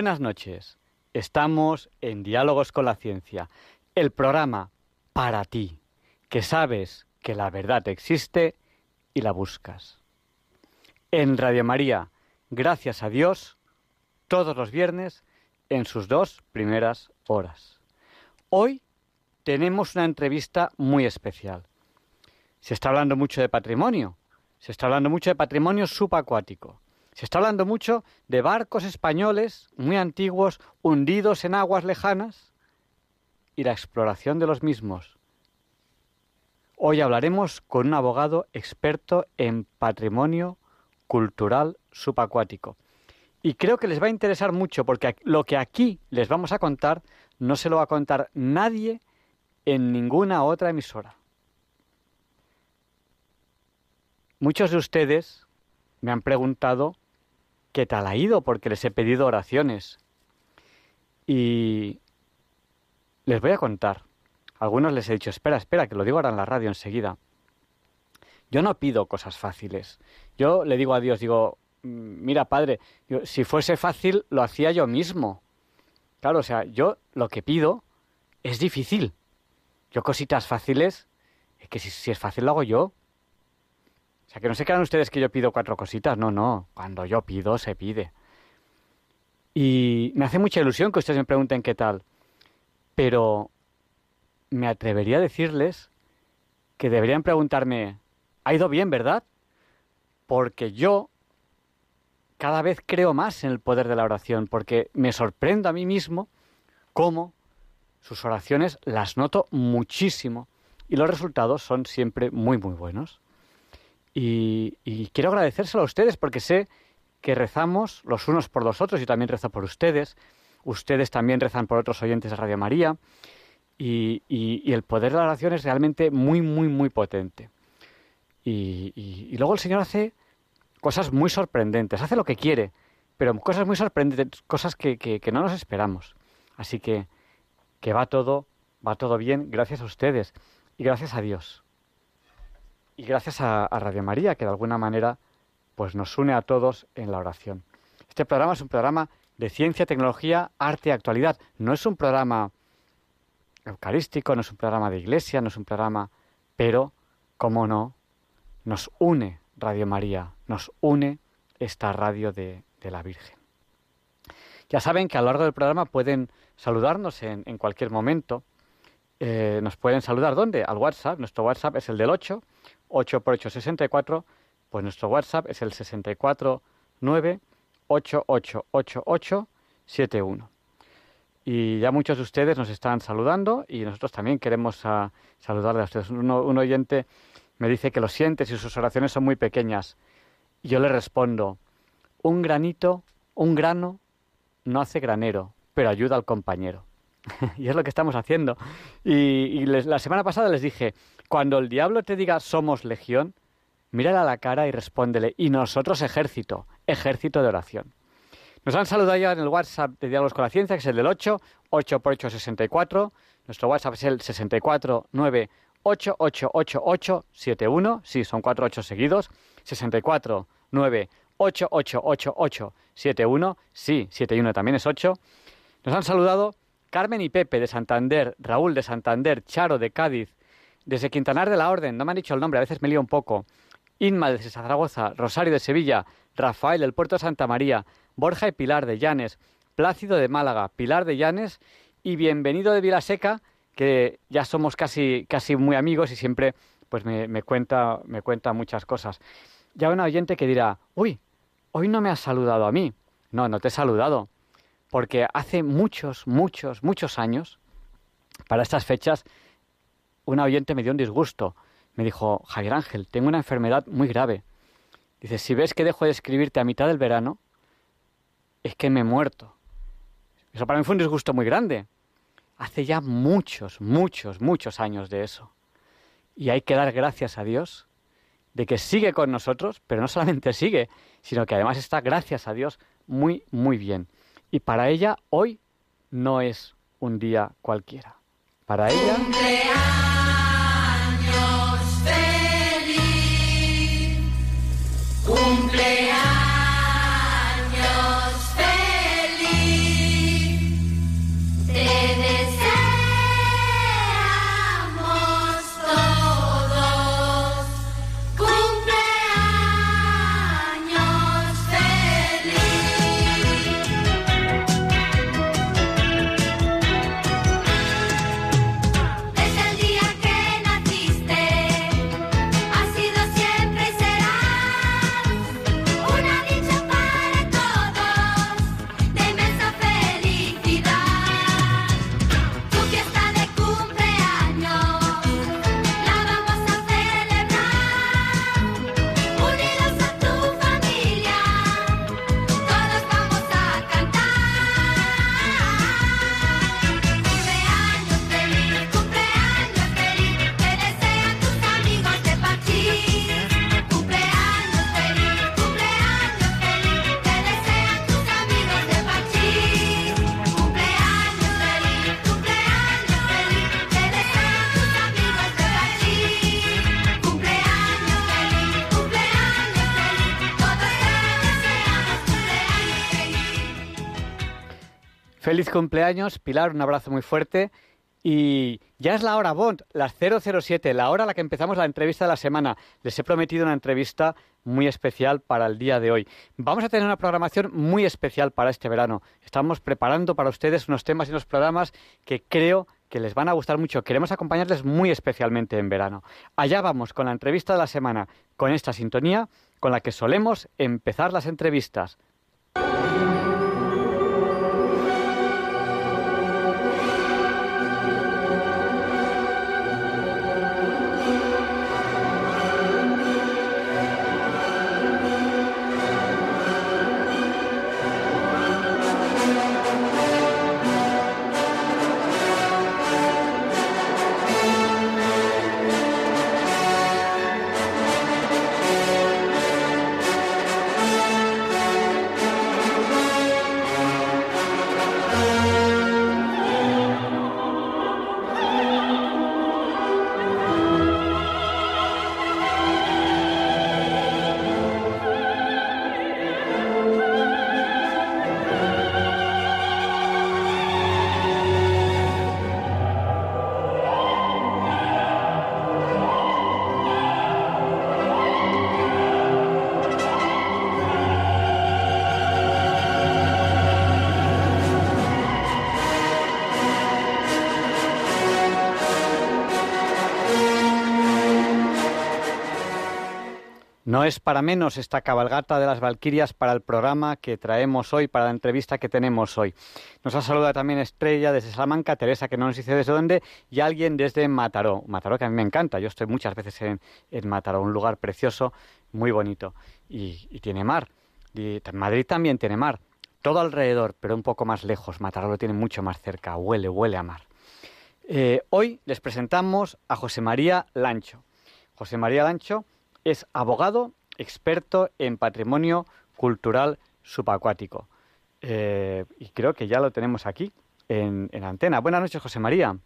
Buenas noches. Estamos en Diálogos con la Ciencia, el programa para ti, que sabes que la verdad existe y la buscas. En Radio María, gracias a Dios, todos los viernes en sus dos primeras horas. Hoy tenemos una entrevista muy especial. Se está hablando mucho de patrimonio, se está hablando mucho de patrimonio subacuático. Se está hablando mucho de barcos españoles muy antiguos hundidos en aguas lejanas y la exploración de los mismos. Hoy hablaremos con un abogado experto en patrimonio cultural subacuático. Y creo que les va a interesar mucho porque lo que aquí les vamos a contar no se lo va a contar nadie en ninguna otra emisora. Muchos de ustedes me han preguntado qué tal ha ido, porque les he pedido oraciones. Y les voy a contar. algunos les he dicho, espera, espera, que lo digo ahora en la radio enseguida. Yo no pido cosas fáciles. Yo le digo a Dios, digo, mm, mira, Padre, si fuese fácil, lo hacía yo mismo. Claro, o sea, yo lo que pido es difícil. Yo cositas fáciles, es que si, si es fácil lo hago yo. O sea, que no se crean ustedes que yo pido cuatro cositas, no, no, cuando yo pido, se pide. Y me hace mucha ilusión que ustedes me pregunten qué tal, pero me atrevería a decirles que deberían preguntarme, ¿ha ido bien, verdad? Porque yo cada vez creo más en el poder de la oración, porque me sorprendo a mí mismo cómo sus oraciones las noto muchísimo y los resultados son siempre muy, muy buenos. Y, quiero agradecérselo a ustedes porque sé que rezamos los unos por los otros, y también rezo por ustedes, ustedes también rezan por otros oyentes de Radio María, y, el poder de la oración es realmente muy, muy, muy potente. Y, luego el Señor hace cosas muy sorprendentes, hace lo que quiere, pero cosas muy sorprendentes, cosas que, que no nos esperamos. Así que, que va todo, va todo bien, gracias a ustedes y gracias a Dios y gracias a, Radio María, que de alguna manera pues nos une a todos en la oración. Este programa es un programa de ciencia, tecnología, arte y actualidad. No es un programa eucarístico, no es un programa de iglesia, no es un programa, pero, cómo no, nos une Radio María, nos une esta radio de, la Virgen. Ya saben que a lo largo del programa pueden saludarnos en, cualquier momento. Eh, nos pueden saludar, ¿dónde? Al WhatsApp. Nuestro WhatsApp es el del 8 8 por 8, 64, pues nuestro WhatsApp es el 649 888871. Y ya muchos de ustedes nos están saludando y nosotros también queremos a, saludarle a ustedes. un oyente me dice que lo siente si sus oraciones son muy pequeñas. Y yo le respondo, un granito, un grano no hace granero, pero ayuda al compañero. y es lo que estamos haciendo. Y, la semana pasada les dije, cuando el diablo te diga somos legión, mírale a la cara y respóndele, y nosotros ejército, ejército de oración. Nos han saludado ya en el WhatsApp de Diálogos con la Ciencia, que es el del 8, 8 por 8, 64. Nuestro WhatsApp es el 64 9 8 8 8 8 7 1. Sí, son 4 8 seguidos. 64 9 8 8 8 8 7 1. Sí, 7 y 1 también es 8. Nos han saludado Carmen y Pepe de Santander, Raúl de Santander, Charo de Cádiz, desde Quintanar de la Orden, no me han dicho el nombre, a veces me lío un poco, Inma de Zaragoza, Rosario de Sevilla, Rafael del Puerto de Santa María, Borja y Pilar de Llanes, Plácido de Málaga, Pilar de Llanes y bienvenido de Vilaseca, que ya somos casi, casi muy amigos y siempre pues me, me, cuenta, me cuenta muchas cosas. Ya un oyente que dirá, uy, hoy no me has saludado a mí. No, no te he saludado porque hace muchos, muchos, muchos años, para estas fechas, una oyente me dio un disgusto. Me dijo, Javier Ángel, tengo una enfermedad muy grave Dice, si ves que dejo de escribirte a mitad del verano, es que me he muerto. Eso para mí fue un disgusto muy grande. Hace ya muchos, muchos, muchos años de eso. Y hay que dar gracias a Dios de que sigue con nosotros, pero no solamente sigue, sino que además está, gracias a Dios, muy, muy bien. Y para ella hoy no es un día cualquiera. Para ella... Feliz cumpleaños, Pilar, un abrazo muy fuerte. Y ya es la hora Bond, las 007, la hora a la que empezamos la entrevista de la semana. Les he prometido una entrevista muy especial para el día de hoy. Vamos a tener una programación muy especial para este verano. Estamos preparando para ustedes unos temas y unos programas que creo que les van a gustar mucho. Queremos acompañarles muy especialmente en verano. Allá vamos con la entrevista de la semana, con esta sintonía con la que solemos empezar las entrevistas. No es para menos esta cabalgata de las Valquirias para el programa que traemos hoy, para la entrevista que tenemos hoy. Nos ha saludado también Estrella desde Salamanca, Teresa, que no nos dice desde dónde, y alguien desde Mataró. Mataró que a mí me encanta, yo estoy muchas veces en, Mataró, un lugar precioso, muy bonito, y, tiene mar. Y Madrid también tiene mar, todo alrededor, pero un poco más lejos. Mataró lo tiene mucho más cerca, huele, huele a mar. Eh, hoy les presentamos a José María Lancho. José María Lancho es abogado experto en patrimonio cultural subacuático. Eh, y creo que ya lo tenemos aquí en, antena. Buenas noches, José María.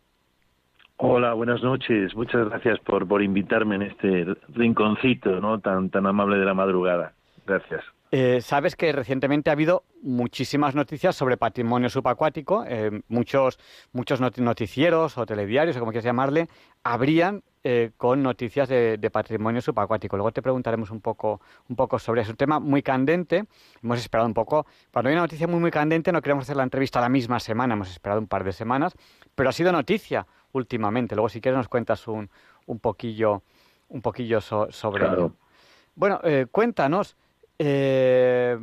Hola, buenas noches. Muchas gracias por, por invitarme en este rinconcito ¿no? tan, tan amable de la madrugada. Gracias. Eh, sabes que recientemente ha habido muchísimas noticias sobre patrimonio subacuático. Eh, muchos, muchos noticieros o telediarios, o como quieras llamarle, habrían eh, con noticias de, patrimonio subacuático. Luego te preguntaremos un poco, un poco sobre eso. Es un tema muy candente. Hemos esperado un poco. Cuando hay una noticia muy, muy candente, no queremos hacer la entrevista la misma semana. Hemos esperado un par de semanas. Pero ha sido noticia últimamente. Luego, si quieres, nos cuentas un, un poquillo, un poquillo sobre ello. Bueno, cuéntanos. Eh,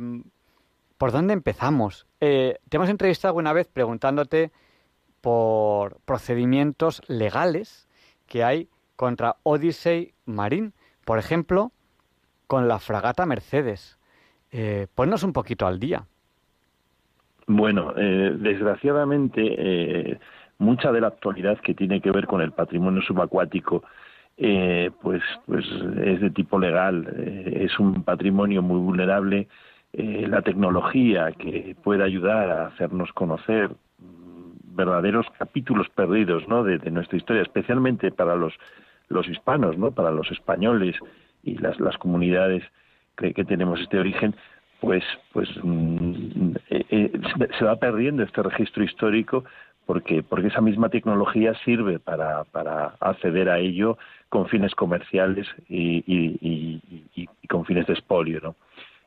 ¿Por dónde empezamos? te hemos entrevistado alguna vez preguntándote por procedimientos legales que hay contra Odyssey Marine. Por ejemplo, con la fragata Mercedes. Eh, ponnos un poquito al día. Bueno, eh, desgraciadamente, eh, mucha de la actualidad que tiene que ver con el patrimonio subacuático, eh, pues, pues es de tipo legal. es un patrimonio muy vulnerable. la tecnología que puede ayudar a hacernos conocer mm, verdaderos capítulos perdidos ¿no? de, nuestra historia, especialmente para los, los hispanos, ¿no? para los españoles y las, las comunidades que, que tenemos este origen, pues, pues mm, eh, eh, se va perdiendo este registro histórico porque, porque esa misma tecnología sirve para, para acceder a ello con fines comerciales y, y, con fines de expolio. ¿no?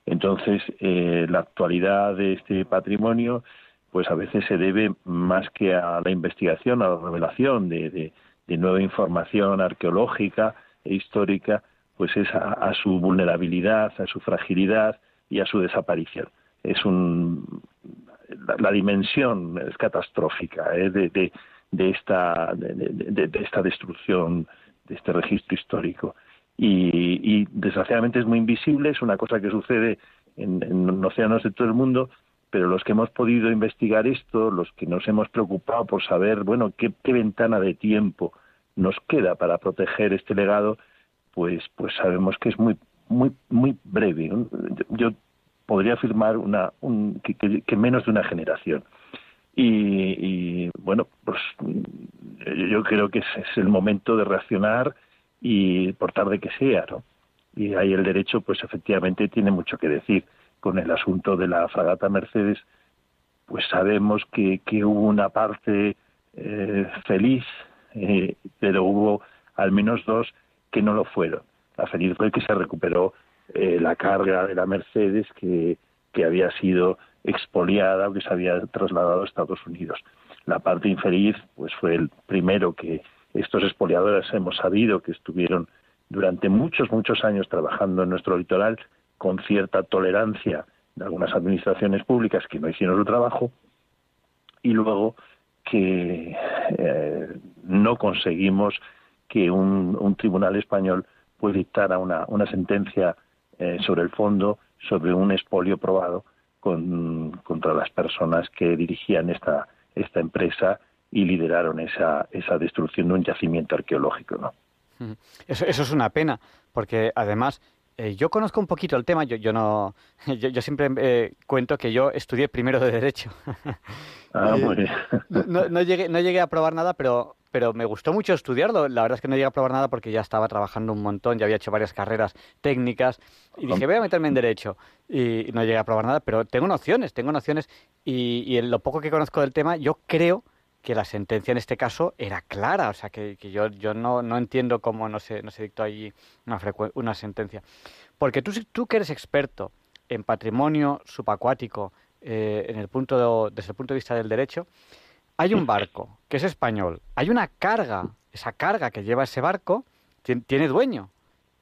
Entonces, eh, la actualidad de este patrimonio, pues a veces se debe más que a la investigación, a la revelación de, de, nueva información arqueológica e histórica, pues es a su vulnerabilidad, a su fragilidad, y a su desaparición. Es un, la, dimensión es catastrófica ¿eh? de, de, de, esta, de, esta destrucción, de este registro histórico. Y, y, desgraciadamente es muy invisible, es una cosa que sucede en, en océanos de todo el mundo, pero los que hemos podido investigar esto, los que nos hemos preocupado por saber, bueno, qué, qué ventana de tiempo nos queda para proteger este legado, pues, pues sabemos que es muy muy muy breve. Yo podría afirmar una, un, que, menos de una generación. Y, bueno, pues yo creo que es, es, el momento de reaccionar y por tarde que sea, ¿no? Y ahí el derecho, pues efectivamente tiene mucho que decir. Con el asunto de la fragata Mercedes, pues sabemos que, que hubo una parte eh, feliz, eh, pero hubo al menos dos que no lo fueron. La feliz fue que se recuperó eh, la carga de la Mercedes que, que había sido expoliada o que se había trasladado a Estados Unidos. La parte infeliz pues fue el primero que estos expoliadores hemos sabido que estuvieron durante muchos, muchos años trabajando en nuestro litoral con cierta tolerancia de algunas administraciones públicas que no hicieron su trabajo y luego que eh, no conseguimos que un, un, tribunal español pues dictara una, una sentencia eh, sobre el fondo, sobre un expolio probado con, contra las personas que dirigían esta, esta empresa y lideraron esa, esa destrucción de un yacimiento arqueológico. ¿no? Eso, eso es una pena, porque además eh, yo conozco un poquito el tema, yo, yo no, yo, siempre eh, cuento que yo estudié primero de Derecho. Ah, bien. no, no, llegué, no llegué a probar nada, pero pero me gustó mucho estudiarlo. La verdad es que no llegué a probar nada porque ya estaba trabajando un montón, ya había hecho varias carreras técnicas y dije, voy a meterme en derecho. Y no llegué a probar nada, pero tengo nociones, tengo nociones y, en lo poco que conozco del tema, yo creo que la sentencia en este caso era clara, o sea, que, yo, yo no, no, entiendo cómo no se, no se dictó ahí una, una sentencia. Porque tú, tú que eres experto en patrimonio subacuático eh, en el punto desde el punto de vista del derecho, hay un barco que es español, hay una carga, esa carga que lleva ese barco tiene dueño.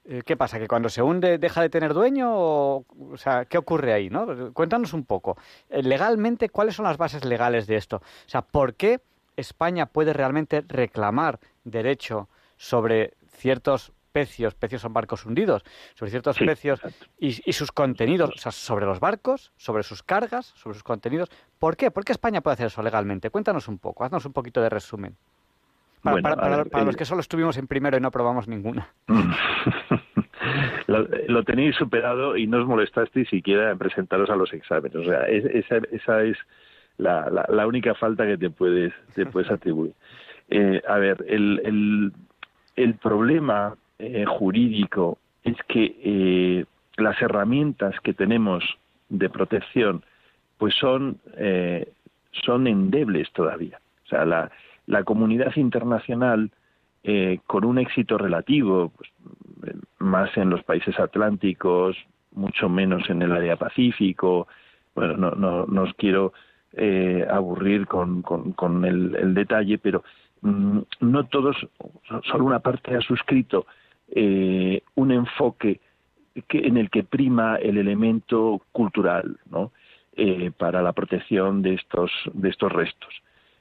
Eh, ¿Qué pasa? ¿Que cuando se hunde deja de tener dueño? O, o sea, ¿qué ocurre ahí? ¿no? Cuéntanos un poco. Eh, legalmente, ¿cuáles son las bases legales de esto? O sea, ¿por qué España puede realmente reclamar derecho sobre ciertos pecios, pecios son barcos hundidos, sobre ciertos pecios y, sus contenidos, o sea, sobre los barcos, sobre sus cargas, sobre sus contenidos. ¿Por qué? ¿Por qué España puede hacer eso legalmente? Cuéntanos un poco, haznos un poquito de resumen. Para, los que solo estuvimos en primero y no probamos ninguna. lo, tenéis superado y no os molestasteis siquiera en presentaros a los exámenes. O sea, esa, esa, es la, la, única falta que te puedes, te puedes atribuir. Eh, a ver, el, el, el problema eh, jurídico es que eh, las herramientas que tenemos de protección pues son eh, son endebles todavía o sea la, la comunidad internacional con un éxito relativo pues, más en los países atlánticos mucho menos en el área pacífico bueno no no, no os quiero aburrir con, con, el, el, detalle pero mm, no todos solo una parte ha suscrito eh, un enfoque que, en el que prima el elemento cultural. Eh, para la protección de estos, de estos restos.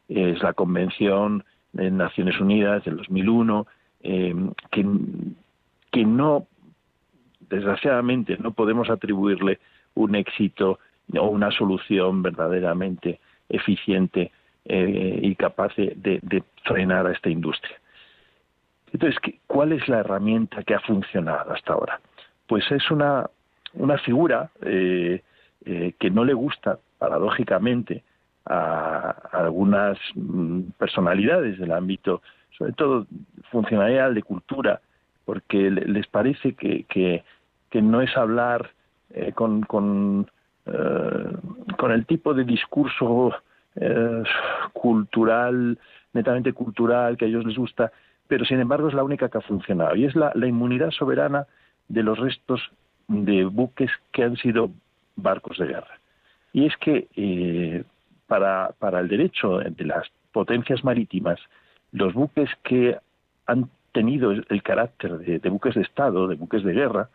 Es la Convención de Naciones Unidas del 2001 eh, que, que no desgraciadamente no podemos atribuirle un éxito o una solución verdaderamente eficiente eh, y capaz de, frenar a esta industria. Entonces, ¿cuál es la herramienta que ha funcionado hasta ahora? Pues es una, una figura eh, eh, que no le gusta, paradójicamente, a, algunas mm, personalidades del ámbito, sobre todo funcionarial, de cultura, porque les parece que, que, no es hablar con, con, con el tipo de discurso eh, cultural, netamente cultural, que a ellos les gusta, pero sin embargo es la única que ha funcionado. Y es la, inmunidad soberana de los restos de buques que han sido barcos de guerra. Y es que eh, para, para el derecho de las potencias marítimas, los buques que han tenido el carácter de, buques de Estado, de buques de guerra,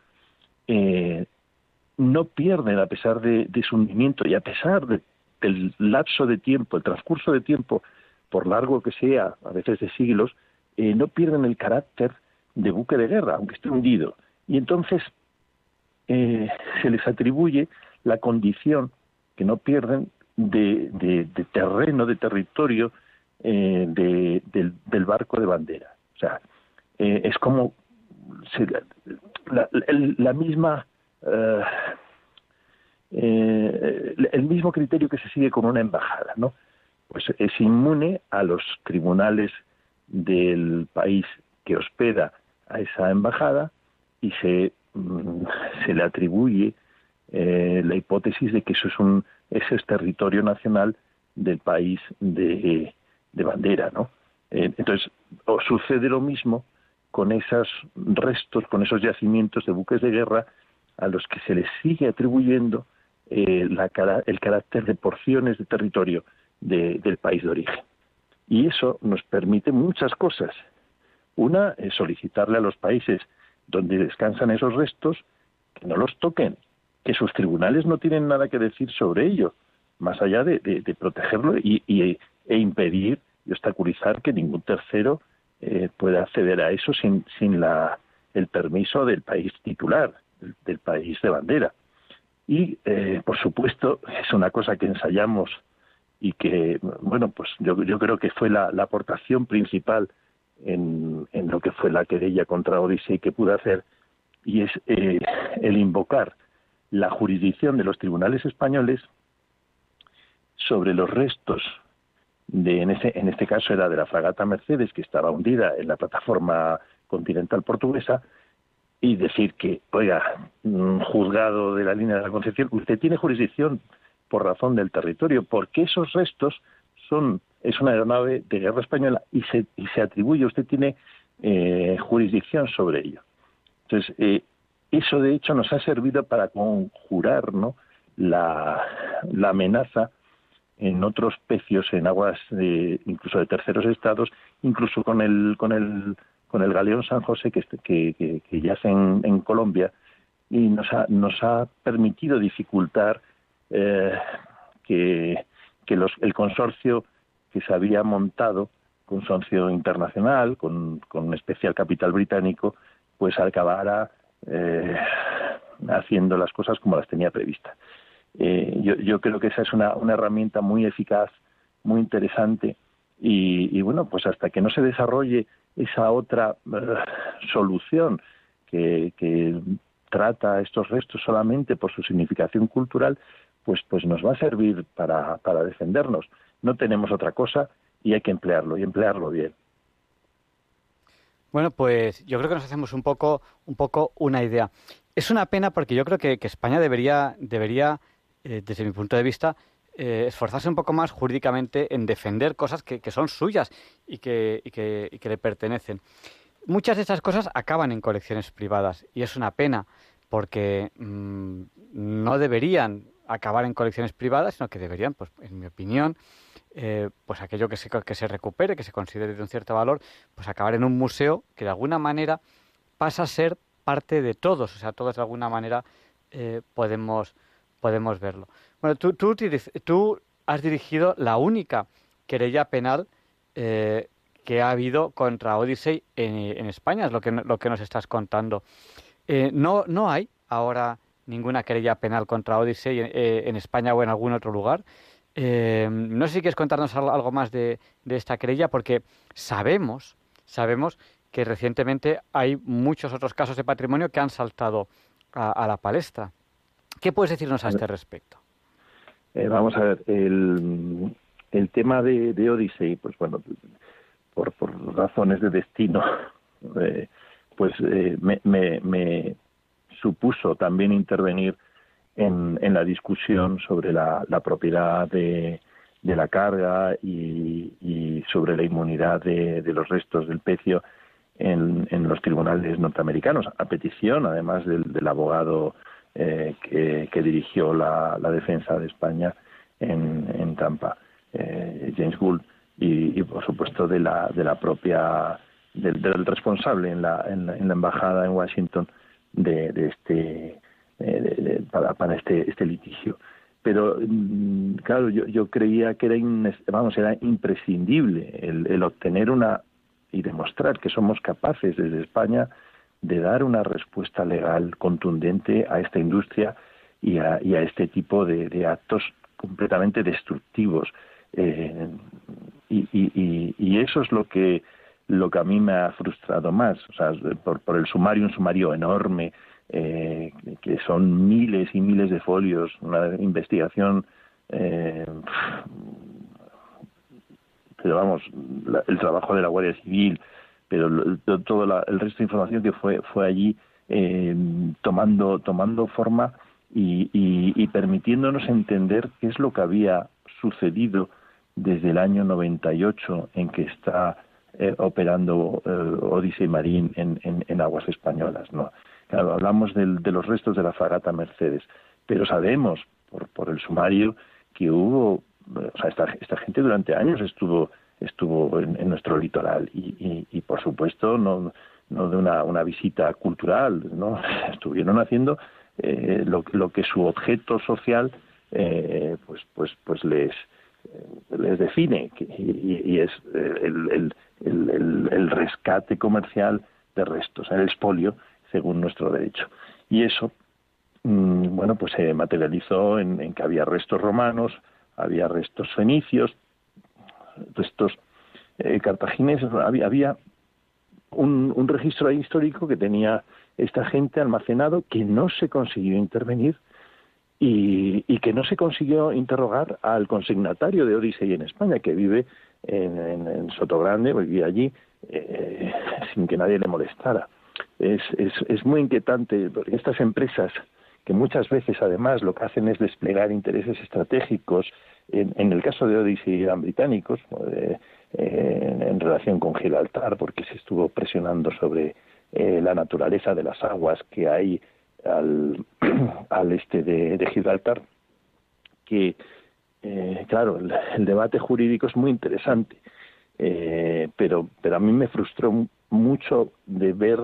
eh, no pierden a pesar de, de, su hundimiento y a pesar de el lapso de tiempo, el transcurso de tiempo, por largo que sea, a veces de siglos, eh, no pierden el carácter de buque de guerra, aunque esté hundido. Y entonces eh, se les atribuye la condición que no pierden de, terreno, de territorio eh, del, barco de bandera. O sea, es como la, misma eh, el mismo criterio que se sigue con una embajada, ¿no? Pues es inmune a los tribunales del país que hospeda a esa embajada y se, mm, le atribuye eh, la hipótesis de que eso es un ese es territorio nacional del país de, de bandera, ¿no? Eh, entonces sucede lo mismo con esos restos, con esos yacimientos de buques de guerra a los que se les sigue atribuyendo eh, el carácter de porciones de territorio del país de origen. Y eso nos permite muchas cosas. Una es solicitarle a los países donde descansan esos restos que no los toquen, que sus tribunales no tienen nada que decir sobre ello, más allá de, protegerlo y, e impedir y obstaculizar que ningún tercero eh, pueda acceder a eso sin, sin la, el permiso del país titular, del país de bandera. Y, eh, por supuesto, es una cosa que ensayamos y que, bueno, pues yo, yo creo que fue la, aportación principal en, en, lo que fue la querella contra Odisei que pude hacer, y es eh, el invocar la jurisdicción de los tribunales españoles sobre los restos de, en, ese, en este caso era de la fragata Mercedes, que estaba hundida en la plataforma continental portuguesa, y decir que, oiga, juzgado de la línea de la Concepción, usted tiene jurisdicción por razón del territorio, porque esos restos son es una aeronave de guerra española y se, y se atribuye, usted tiene eh, jurisdicción sobre ello. Entonces, eh, eso de hecho nos ha servido para conjurar ¿no? la, la amenaza en otros pecios, en aguas de, incluso de terceros estados, incluso con el, con el con el galeón San José que, que, que, yace en, Colombia y nos ha, nos ha permitido dificultar eh, que, que los, el consorcio que se había montado, consorcio internacional, con, con especial capital británico, pues acabara eh, haciendo las cosas como las tenía previstas. Eh, yo, yo, creo que esa es una, una herramienta muy eficaz, muy interesante, y, y, bueno, pues hasta que no se desarrolle esa otra eh, solución que, trata estos restos solamente por su significación cultural, pues, pues nos va a servir para, para defendernos. No tenemos otra cosa y hay que emplearlo y emplearlo bien. Bueno, pues yo creo que nos hacemos un poco, un poco una idea. Es una pena porque yo creo que, España debería, debería eh, desde mi punto de vista, eh, esforzarse un poco más jurídicamente en defender cosas que, son suyas y que, que, que, le pertenecen. Muchas de esas cosas acaban en colecciones privadas y es una pena porque mm, no deberían acabar en colecciones privadas, sino que deberían, pues, en mi opinión, eh, pues aquello que se, que se recupere, que se considere de un cierto valor, pues acabar en un museo que de alguna manera pasa a ser parte de todos, o sea, todos de alguna manera eh, podemos, podemos verlo. Bueno, tú, tú, tú has dirigido la única querella penal eh, que ha habido contra Odyssey en, España, es lo que, lo que nos estás contando. Eh, no, no hay ahora ninguna querella penal contra Odyssey eh, en España o en algún otro lugar. Eh, no sé si quieres contarnos algo más de, esta querella, porque sabemos, sabemos que recientemente hay muchos otros casos de patrimonio que han saltado a, la palestra. ¿Qué puedes decirnos a este respecto? Eh, vamos a ver, el, el tema de, de, Odyssey, pues bueno, por, por razones de destino, pues me, me supuso también intervenir en, en la discusión sobre la, la propiedad de, de, la carga y, y sobre la inmunidad de, de, los restos del pecio en, en, los tribunales norteamericanos, a petición además del, del abogado eh, que, dirigió la, la, defensa de España en, en Tampa, eh, James Gould, y, por supuesto de la, de la propia del, responsable en la, en la, en la embajada en Washington de, de este eh, para, para este, este litigio. Pero, mm, claro, yo, yo creía que era, vamos, era imprescindible el, el obtener una y demostrar que somos capaces desde España de dar una respuesta legal contundente a esta industria y a, y a este tipo de, actos completamente destructivos. Eh, y, eso es lo que lo que a mí me ha frustrado más, o sea, por, por el sumario, un sumario enorme, eh, que son miles y miles de folios, una investigación, eh, pero vamos, el trabajo de la Guardia Civil, pero todo el resto de información que fue fue allí eh, tomando tomando forma y, y, y, permitiéndonos entender qué es lo que había sucedido desde el año 98 en que está eh, operando eh, Odyssey Marine en, en, aguas españolas, ¿no? Hablamos del, de los restos de la fragata Mercedes, pero sabemos por, por el sumario que hubo, o sea, esta, esta gente durante años estuvo estuvo en, en nuestro litoral y, y, por supuesto no de una, una visita cultural, no estuvieron haciendo eh, lo, lo que su objeto social eh, pues pues pues les les define y, y es el, el, el, el, rescate comercial de restos, el expolio, según nuestro derecho. Y eso, mm, bueno, pues se materializó en, en, que había restos romanos, había restos fenicios, restos eh, cartagineses, había, había un, registro histórico que tenía esta gente almacenado que no se consiguió intervenir y, y, que no se consiguió interrogar al consignatario de Odisei en España, que vive en, en, en Sotogrande, vivía allí eh, sin que nadie le molestara. Es, es, es muy inquietante porque estas empresas que muchas veces además lo que hacen es desplegar intereses estratégicos, en, el caso de Odyssey eran británicos, eh, en, relación con Gibraltar, porque se estuvo presionando sobre eh, la naturaleza de las aguas que hay al, al este de, Gibraltar, que, eh, claro, el, el, debate jurídico es muy interesante, pero, pero a mí me frustró mucho de ver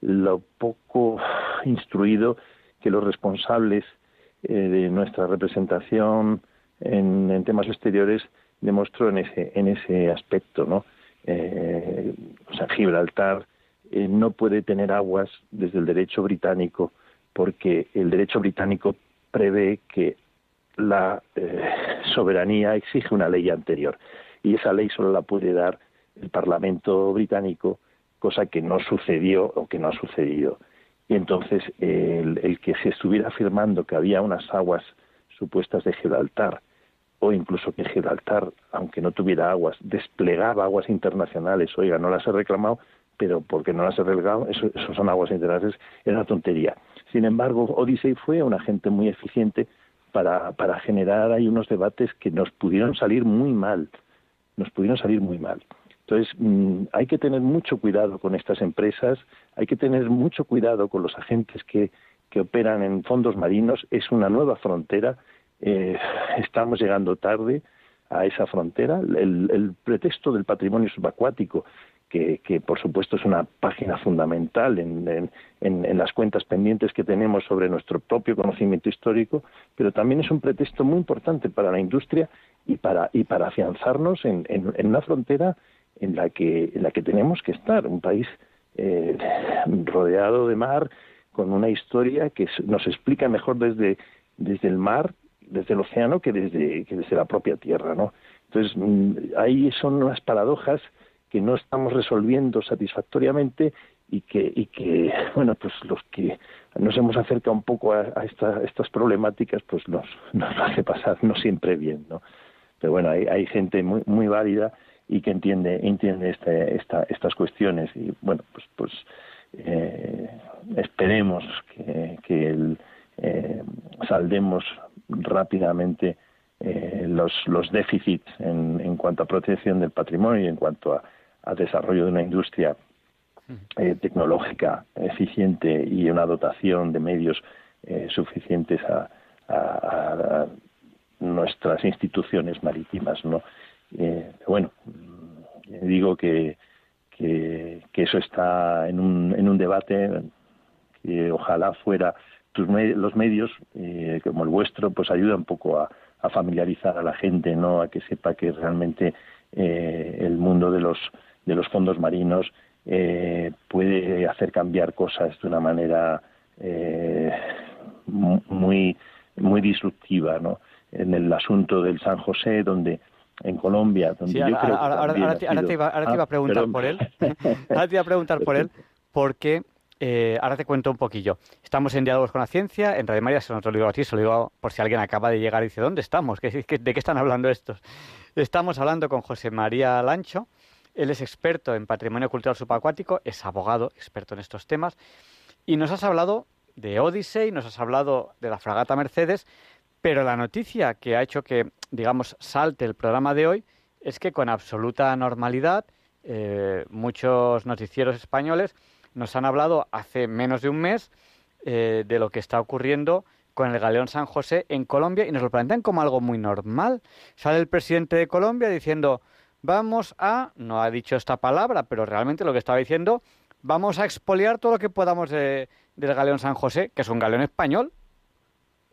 lo poco instruido que los responsables eh, de nuestra representación en, temas exteriores demostró en ese, en ese aspecto, ¿no? Eh, o sea, Gibraltar eh, no puede tener aguas desde el derecho británico porque el derecho británico prevé que la eh, soberanía exige una ley anterior y esa ley solo la puede dar el Parlamento británico, cosa que no sucedió o que no ha sucedido. Y entonces el, el que se estuviera afirmando que había unas aguas supuestas de Gibraltar o incluso que Gibraltar, aunque no tuviera aguas, desplegaba aguas internacionales, oiga, no las he reclamado, pero porque no las he relegado, eso, eso son aguas internacionales, es una tontería. Sin embargo, Odyssey fue un agente muy eficiente para, para generar ahí unos debates que nos pudieron salir muy mal, nos pudieron salir muy mal. Entonces, mmm, hay que tener mucho cuidado con estas empresas, hay que tener mucho cuidado con los agentes que, que operan en fondos marinos, es una nueva frontera, eh, estamos llegando tarde a esa frontera. El, pretexto del patrimonio subacuático que, que, por supuesto es una página fundamental en, en, en, en, las cuentas pendientes que tenemos sobre nuestro propio conocimiento histórico, pero también es un pretexto muy importante para la industria y para, y para afianzarnos en, en, una frontera en la, que, en la que tenemos que estar, un país eh, rodeado de mar, con una historia que nos explica mejor desde, desde el mar, desde el océano, que desde, que desde la propia tierra, ¿no? Entonces, mm, ahí son las paradojas que no estamos resolviendo satisfactoriamente y que, y que bueno, pues los que nos hemos acercado un poco a, estas problemáticas, pues nos, nos hace pasar no siempre bien, ¿no? Pero bueno, hay, hay gente muy, muy válida y que entiende, entiende este, esta, estas cuestiones y bueno, pues, pues eh, esperemos que, que el, eh, saldemos rápidamente eh, los, los déficits en, en cuanto a protección del patrimonio y en cuanto a, a desarrollo de una industria tecnológica eficiente y una dotación de medios suficientes a, nuestras instituciones marítimas, ¿no? Eh, bueno, digo que, que, eso está en un, en un debate que ojalá fuera los medios como el vuestro pues ayuda un poco a, familiarizar a la gente no a que sepa que realmente el mundo de los de los fondos marinos eh, puede hacer cambiar cosas de una manera eh, muy muy disruptiva, ¿no? En el asunto del San José, donde en Colombia, donde yo creo ahora, te, iba, a preguntar por él. ahora te iba a preguntar por él, porque eh, ahora te cuento un poquillo. Estamos en Diálogos con la Ciencia, en Radio María, se nos lo digo así, se lo digo por si alguien acaba de llegar y dice, ¿dónde estamos? ¿De qué están hablando estos? Estamos hablando con José María Lancho, él es experto en patrimonio cultural subacuático, es abogado, experto en estos temas, y nos has hablado de Odyssey, nos has hablado de la fragata Mercedes, pero la noticia que ha hecho que, digamos, salte el programa de hoy es que con absoluta normalidad eh, muchos noticieros españoles nos han hablado hace menos de un mes eh, de lo que está ocurriendo con el galeón San José en Colombia y nos lo plantean como algo muy normal. Sale el presidente de Colombia diciendo vamos a, no ha dicho esta palabra, pero realmente lo que estaba diciendo, vamos a expoliar todo lo que podamos del galeón San José, que es un galeón español.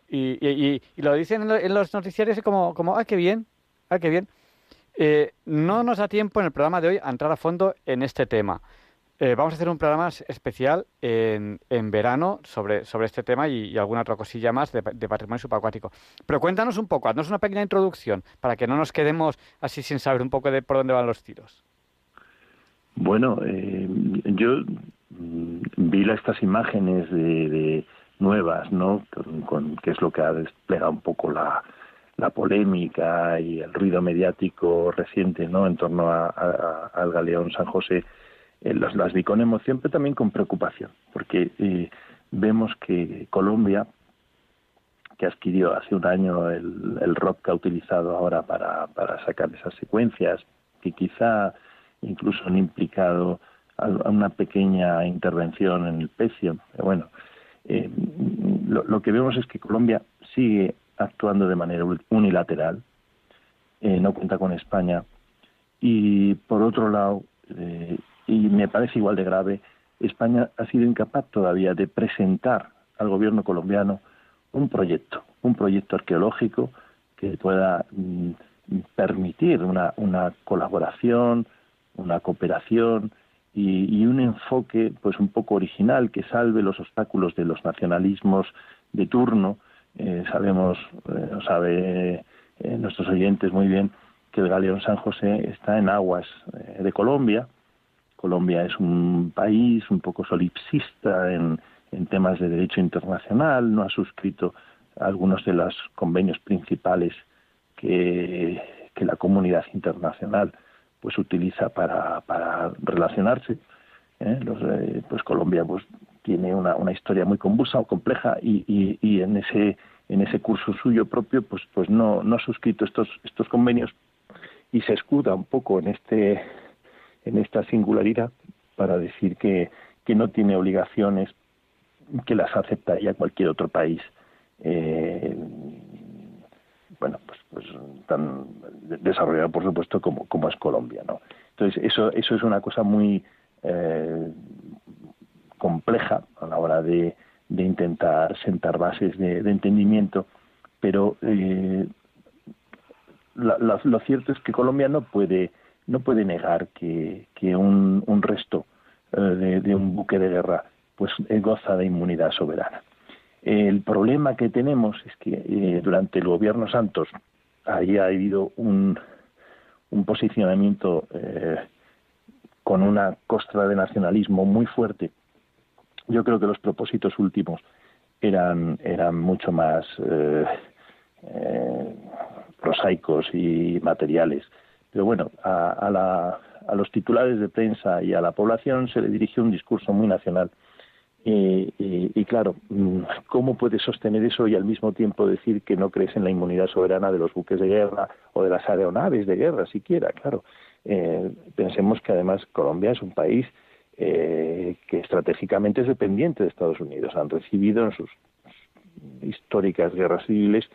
Y, y, lo dicen en los noticiarios como, como, ah, qué bien, ah, qué bien. Eh, no nos da tiempo en el programa de hoy a entrar a fondo en este tema. Eh, vamos a hacer un programa especial en, en verano sobre, sobre este tema y, alguna otra cosilla más de, patrimonio subacuático. Pero cuéntanos un poco, haznos una pequeña introducción para que no nos quedemos así sin saber un poco de por dónde van los tiros. Bueno, eh, yo mm, vi estas imágenes de, nuevas, ¿no? Con, que es lo que ha desplegado un poco la, la polémica y el ruido mediático reciente, ¿no? En torno al galeón San José eh, las, vi con emoción, pero también con preocupación, porque eh, vemos que Colombia, que adquirió hace un año el, el rock que ha utilizado ahora para, para sacar esas secuencias, que quizá incluso han implicado una pequeña intervención en el precio. Pero bueno, eh, lo, que vemos es que Colombia sigue actuando de manera unilateral, no cuenta con España, y por otro lado, y me parece igual de grave, España ha sido incapaz todavía de presentar al gobierno colombiano un proyecto, un proyecto arqueológico que pueda mm, permitir una, colaboración, una cooperación y, un enfoque pues un poco original que salve los obstáculos de los nacionalismos de turno. Eh, sabemos, eh, sabe eh, nuestros oyentes muy bien que el galeón San José está en aguas eh, de Colombia, Colombia es un país un poco solipsista en, temas de derecho internacional, no ha suscrito algunos de los convenios principales que, la comunidad internacional pues utiliza para, para relacionarse. ¿eh? Eh, pues Colombia pues tiene una, historia muy convulsa o compleja y, y, en ese en ese curso suyo propio pues pues no no ha suscrito estos estos convenios y se escuda un poco en este en esta singularidad para decir que, que no tiene obligaciones que las aceptaría cualquier otro país eh, bueno pues, pues tan desarrollado por supuesto como, como es Colombia no entonces eso eso es una cosa muy eh, compleja a la hora de, de intentar sentar bases de, entendimiento pero eh, lo cierto es que Colombia no puede no puede negar que, que un, un resto eh, de, un buque de guerra pues goza de inmunidad soberana. El problema que tenemos es que durante el gobierno Santos ahí ha habido un, posicionamiento eh, con una costra de nacionalismo muy fuerte. Yo creo que los propósitos últimos eran, eran mucho más eh, prosaicos y materiales. Pero bueno, a, la, a los titulares de prensa y a la población se le dirigió un discurso muy nacional y, claro, mm, ¿cómo puedes sostener eso y al mismo tiempo decir que no crees en la inmunidad soberana de los buques de guerra o de las aeronaves de guerra siquiera? Claro, eh, pensemos que además Colombia es un país eh, que estratégicamente es dependiente de Estados Unidos. Han recibido en sus históricas guerras civiles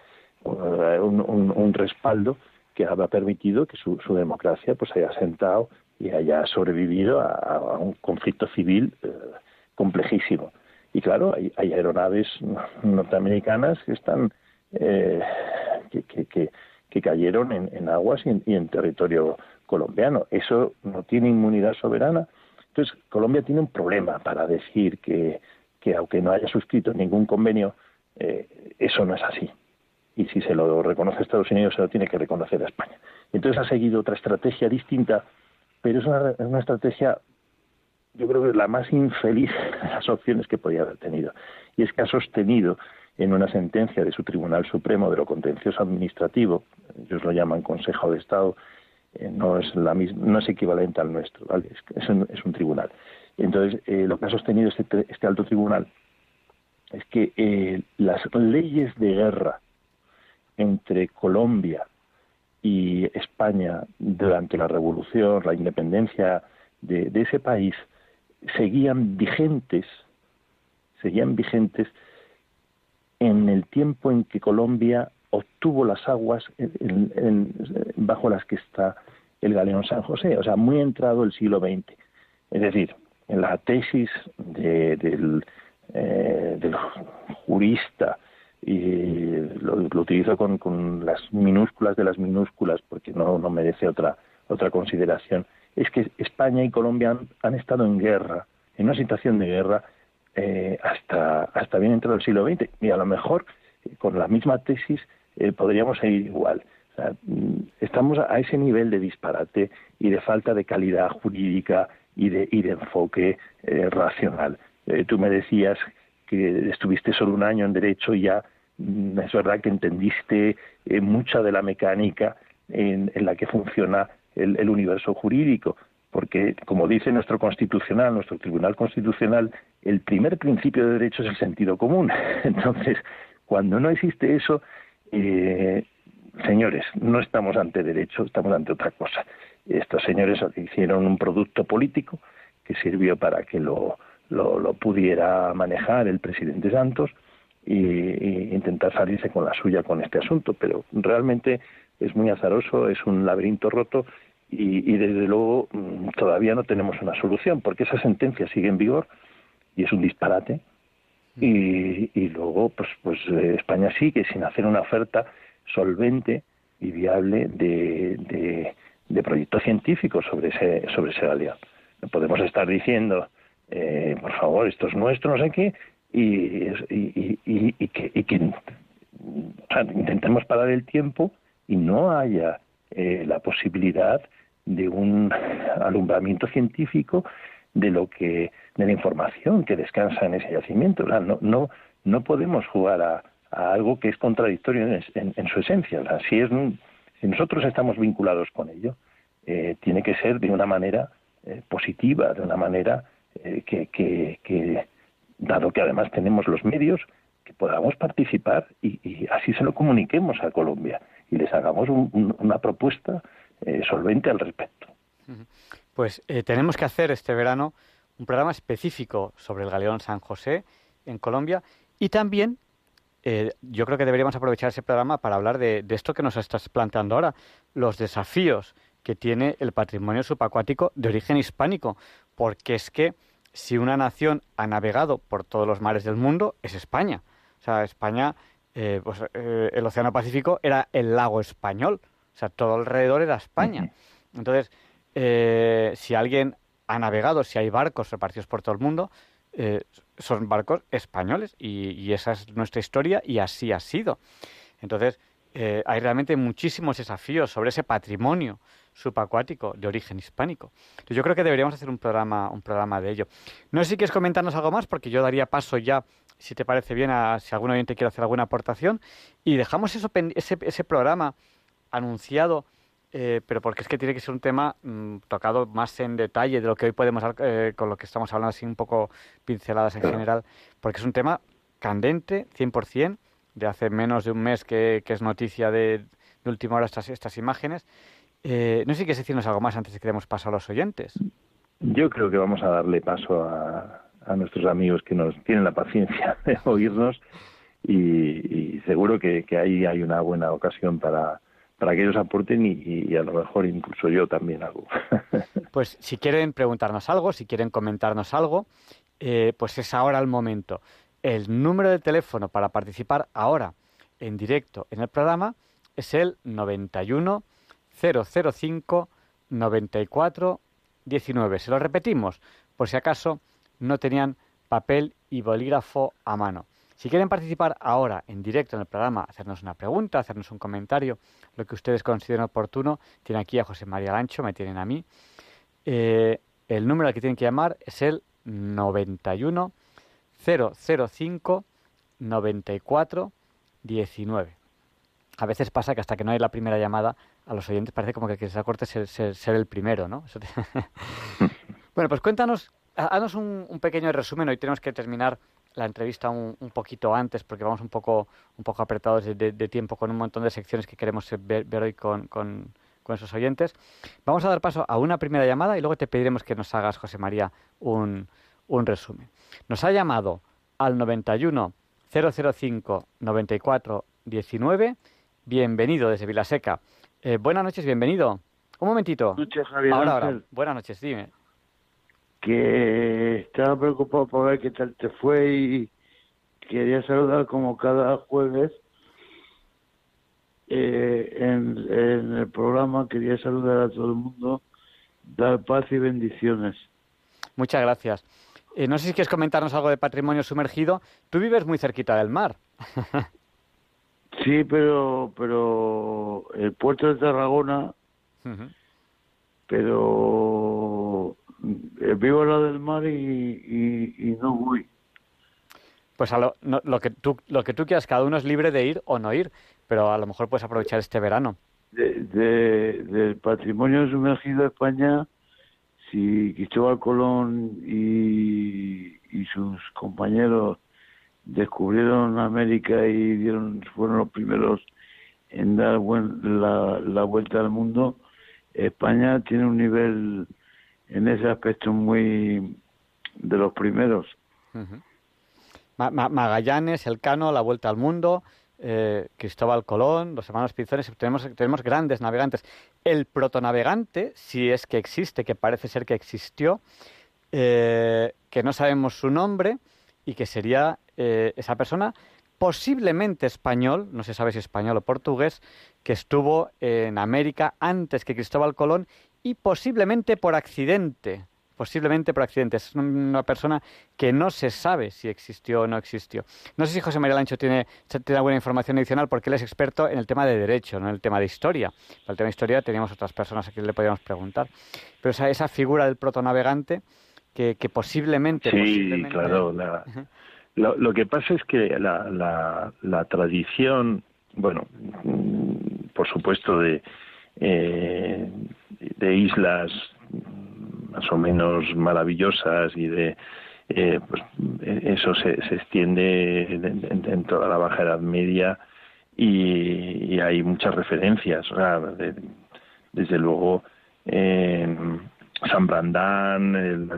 eh, un, respaldo que ha permitido que su, democracia pues haya sentado y haya sobrevivido a, un conflicto civil complejísimo. Y claro, hay, aeronaves norteamericanas que están eh, que, que, cayeron en, aguas y en, territorio colombiano. Eso no tiene inmunidad soberana. Entonces, Colombia tiene un problema para decir que, que aunque no haya suscrito ningún convenio, eh, eso no es así. Y si se lo reconoce Estados Unidos, se lo tiene que reconocer a España. Entonces ha seguido otra estrategia distinta, pero es una, una estrategia yo creo que es la más infeliz de las opciones que podía haber tenido. Y es que ha sostenido en una sentencia de su Tribunal Supremo de lo contencioso administrativo, ellos lo llaman Consejo de Estado, eh, no es la no es equivalente al nuestro, ¿vale? es, un, tribunal. Entonces, eh, lo que ha sostenido este, este alto tribunal es que eh, las leyes de guerra entre Colombia y España durante la revolución, la independencia de ese país, seguían vigentes, seguían vigentes en el tiempo en que Colombia obtuvo las aguas bajo las que está el galeón San José, o sea, muy entrado el siglo XX. Es decir, en la tesis del, eh, jurista, y lo, utilizo con, con, las minúsculas de las minúsculas porque no, no merece otra, otra consideración, es que España y Colombia han, estado en guerra, en una situación de guerra, eh, hasta, hasta bien entrado el siglo XX. Y a lo mejor, eh, con la misma tesis, eh, podríamos seguir igual. Mm, estamos a ese nivel de disparate y de falta de calidad jurídica y de, enfoque racional. tú me decías que estuviste solo un año en Derecho y ya mm, es verdad que entendiste mucha de la mecánica en la que funciona el, universo jurídico, porque, como dice nuestro constitucional, nuestro Tribunal Constitucional, el primer principio de derecho es el sentido común. Entonces, cuando no existe eso, eh, señores, no estamos ante derecho, estamos ante otra cosa. Estos señores hicieron un producto político que sirvió para que lo, lo, pudiera manejar el presidente Santos e, intentar salirse con la suya con este asunto, pero realmente es muy azaroso, es un laberinto roto y, desde luego mm, todavía no tenemos una solución porque esa sentencia sigue en vigor y es un disparate y, y luego pues pues eh, España sigue sin hacer una oferta solvente y viable de, de, de proyecto científico sobre ese sobre ese galeón. No podemos estar diciendo eh, por favor esto es nuestro no sé qué y, y, y, y que, y que o sea, intentemos parar el tiempo y no haya eh, la posibilidad de un alumbramiento científico de lo que de la información que descansa en ese yacimiento. No, no, no podemos jugar a, algo que es contradictorio en, su esencia. si, es si nosotros estamos vinculados con ello, eh, tiene que ser de una manera eh, positiva, de una manera que, que, que, dado que además tenemos los medios, que podamos participar y así se lo comuniquemos a Colombia y les hagamos una propuesta eh, solvente al respecto. Pues eh, tenemos que hacer este verano un programa específico sobre el galeón San José en Colombia y también eh, yo creo que deberíamos aprovechar ese programa para hablar de, esto que nos estás planteando ahora, los desafíos que tiene el patrimonio subacuático de origen hispánico, porque es que si una nación ha navegado por todos los mares del mundo es España. O sea, España eh, pues, eh, el Océano Pacífico era el lago español, o sea, todo alrededor era España. Entonces, eh, si alguien ha navegado, si hay barcos repartidos por todo el mundo, son barcos españoles y, esa es nuestra historia y así ha sido. Entonces, hay realmente muchísimos desafíos sobre ese patrimonio subacuático de origen hispánico. yo creo que deberíamos hacer un programa, un programa de ello. No sé si quieres comentarnos algo más, porque yo daría paso ya, si te parece bien, a si algún oyente quiere hacer alguna aportación, y dejamos eso, ese, ese programa anunciado eh, pero porque es que tiene que ser un tema mm, tocado más en detalle de lo que hoy podemos, eh, con lo que estamos hablando así un poco pinceladas en general, porque es un tema candente, 100%, de hace menos de un mes que, es noticia de, de, última hora estas, estas imágenes. Eh, no sé si quieres decirnos algo más antes de que demos paso a los oyentes. Yo creo que vamos a darle paso a, a nuestros amigos que nos tienen la paciencia de oírnos y, seguro que, ahí hay una buena ocasión para para que ellos aporten y, a lo mejor incluso yo también hago. pues si quieren preguntarnos algo, si quieren comentarnos algo, eh, pues es ahora el momento. El número de teléfono para participar ahora en directo en el programa es el 91 005 94 19. Se lo repetimos por si acaso no tenían papel y bolígrafo a mano. Si quieren participar ahora en directo en el programa, hacernos una pregunta, hacernos un comentario, lo que ustedes consideren oportuno, tienen aquí a José María Lancho, me tienen a mí. Eh, el número al que tienen que llamar es el 91 005 94 19. A veces pasa que hasta que no hay la primera llamada, a los oyentes parece como que que se acorte ser, ser, el primero, ¿no? bueno, pues cuéntanos, haznos un, un pequeño resumen. Hoy tenemos que terminar la entrevista un, un, poquito antes porque vamos un poco, un poco apretados de, tiempo con un montón de secciones que queremos ver, hoy con, con, esos oyentes. Vamos a dar paso a una primera llamada y luego te pediremos que nos hagas, José María, un, un resumen. Nos ha llamado al 91 005 94 19. Bienvenido desde Vilaseca. Eh, buenas noches, bienvenido. Un momentito. Ahora, ahora. Buenas noches, dime que estaba preocupado por ver qué tal te fue y quería saludar como cada jueves eh, en, el programa, quería saludar a todo el mundo, dar paz y bendiciones. Muchas gracias. Eh, no sé si quieres comentarnos algo de patrimonio sumergido. Tú vives muy cerquita del mar. sí, pero, pero el puerto de Tarragona, pero al lado del mar y, no voy. Pues a lo, lo, que tú, lo que tú quieras, cada uno es libre de ir o no ir, pero a lo mejor puedes aprovechar este verano. De, del patrimonio sumergido de España, si Cristóbal Colón y, y sus compañeros descubrieron América y dieron fueron los primeros en dar buen, la, la vuelta al mundo, España tiene un nivel en ese aspecto muy de los primeros. Magallanes, Elcano, la vuelta al mundo, eh, Cristóbal Colón, los hermanos Pinzones, tenemos, tenemos grandes navegantes. El protonavegante, si es que existe, que parece ser que existió, eh, que no sabemos su nombre y que sería eh, esa persona, posiblemente español, no se sabe si español o portugués, que estuvo en América antes que Cristóbal Colón y posiblemente por accidente. Posiblemente por accidente. Es una persona que no se sabe si existió o no existió. No sé si José María Lancho tiene, tiene buena información adicional porque él es experto en el tema de derecho, no en el tema de historia. Para el tema de historia teníamos otras personas a quien le podíamos preguntar. Pero esa, esa figura del protonavegante que, que posiblemente... Sí, claro. lo, lo, que pasa es que la, la, la tradición, bueno, mm, por supuesto, de eh, de islas más o menos maravillosas y de eh, pues eso se, extiende en, toda la Baja Edad Media y, hay muchas referencias. Desde luego en San Brandán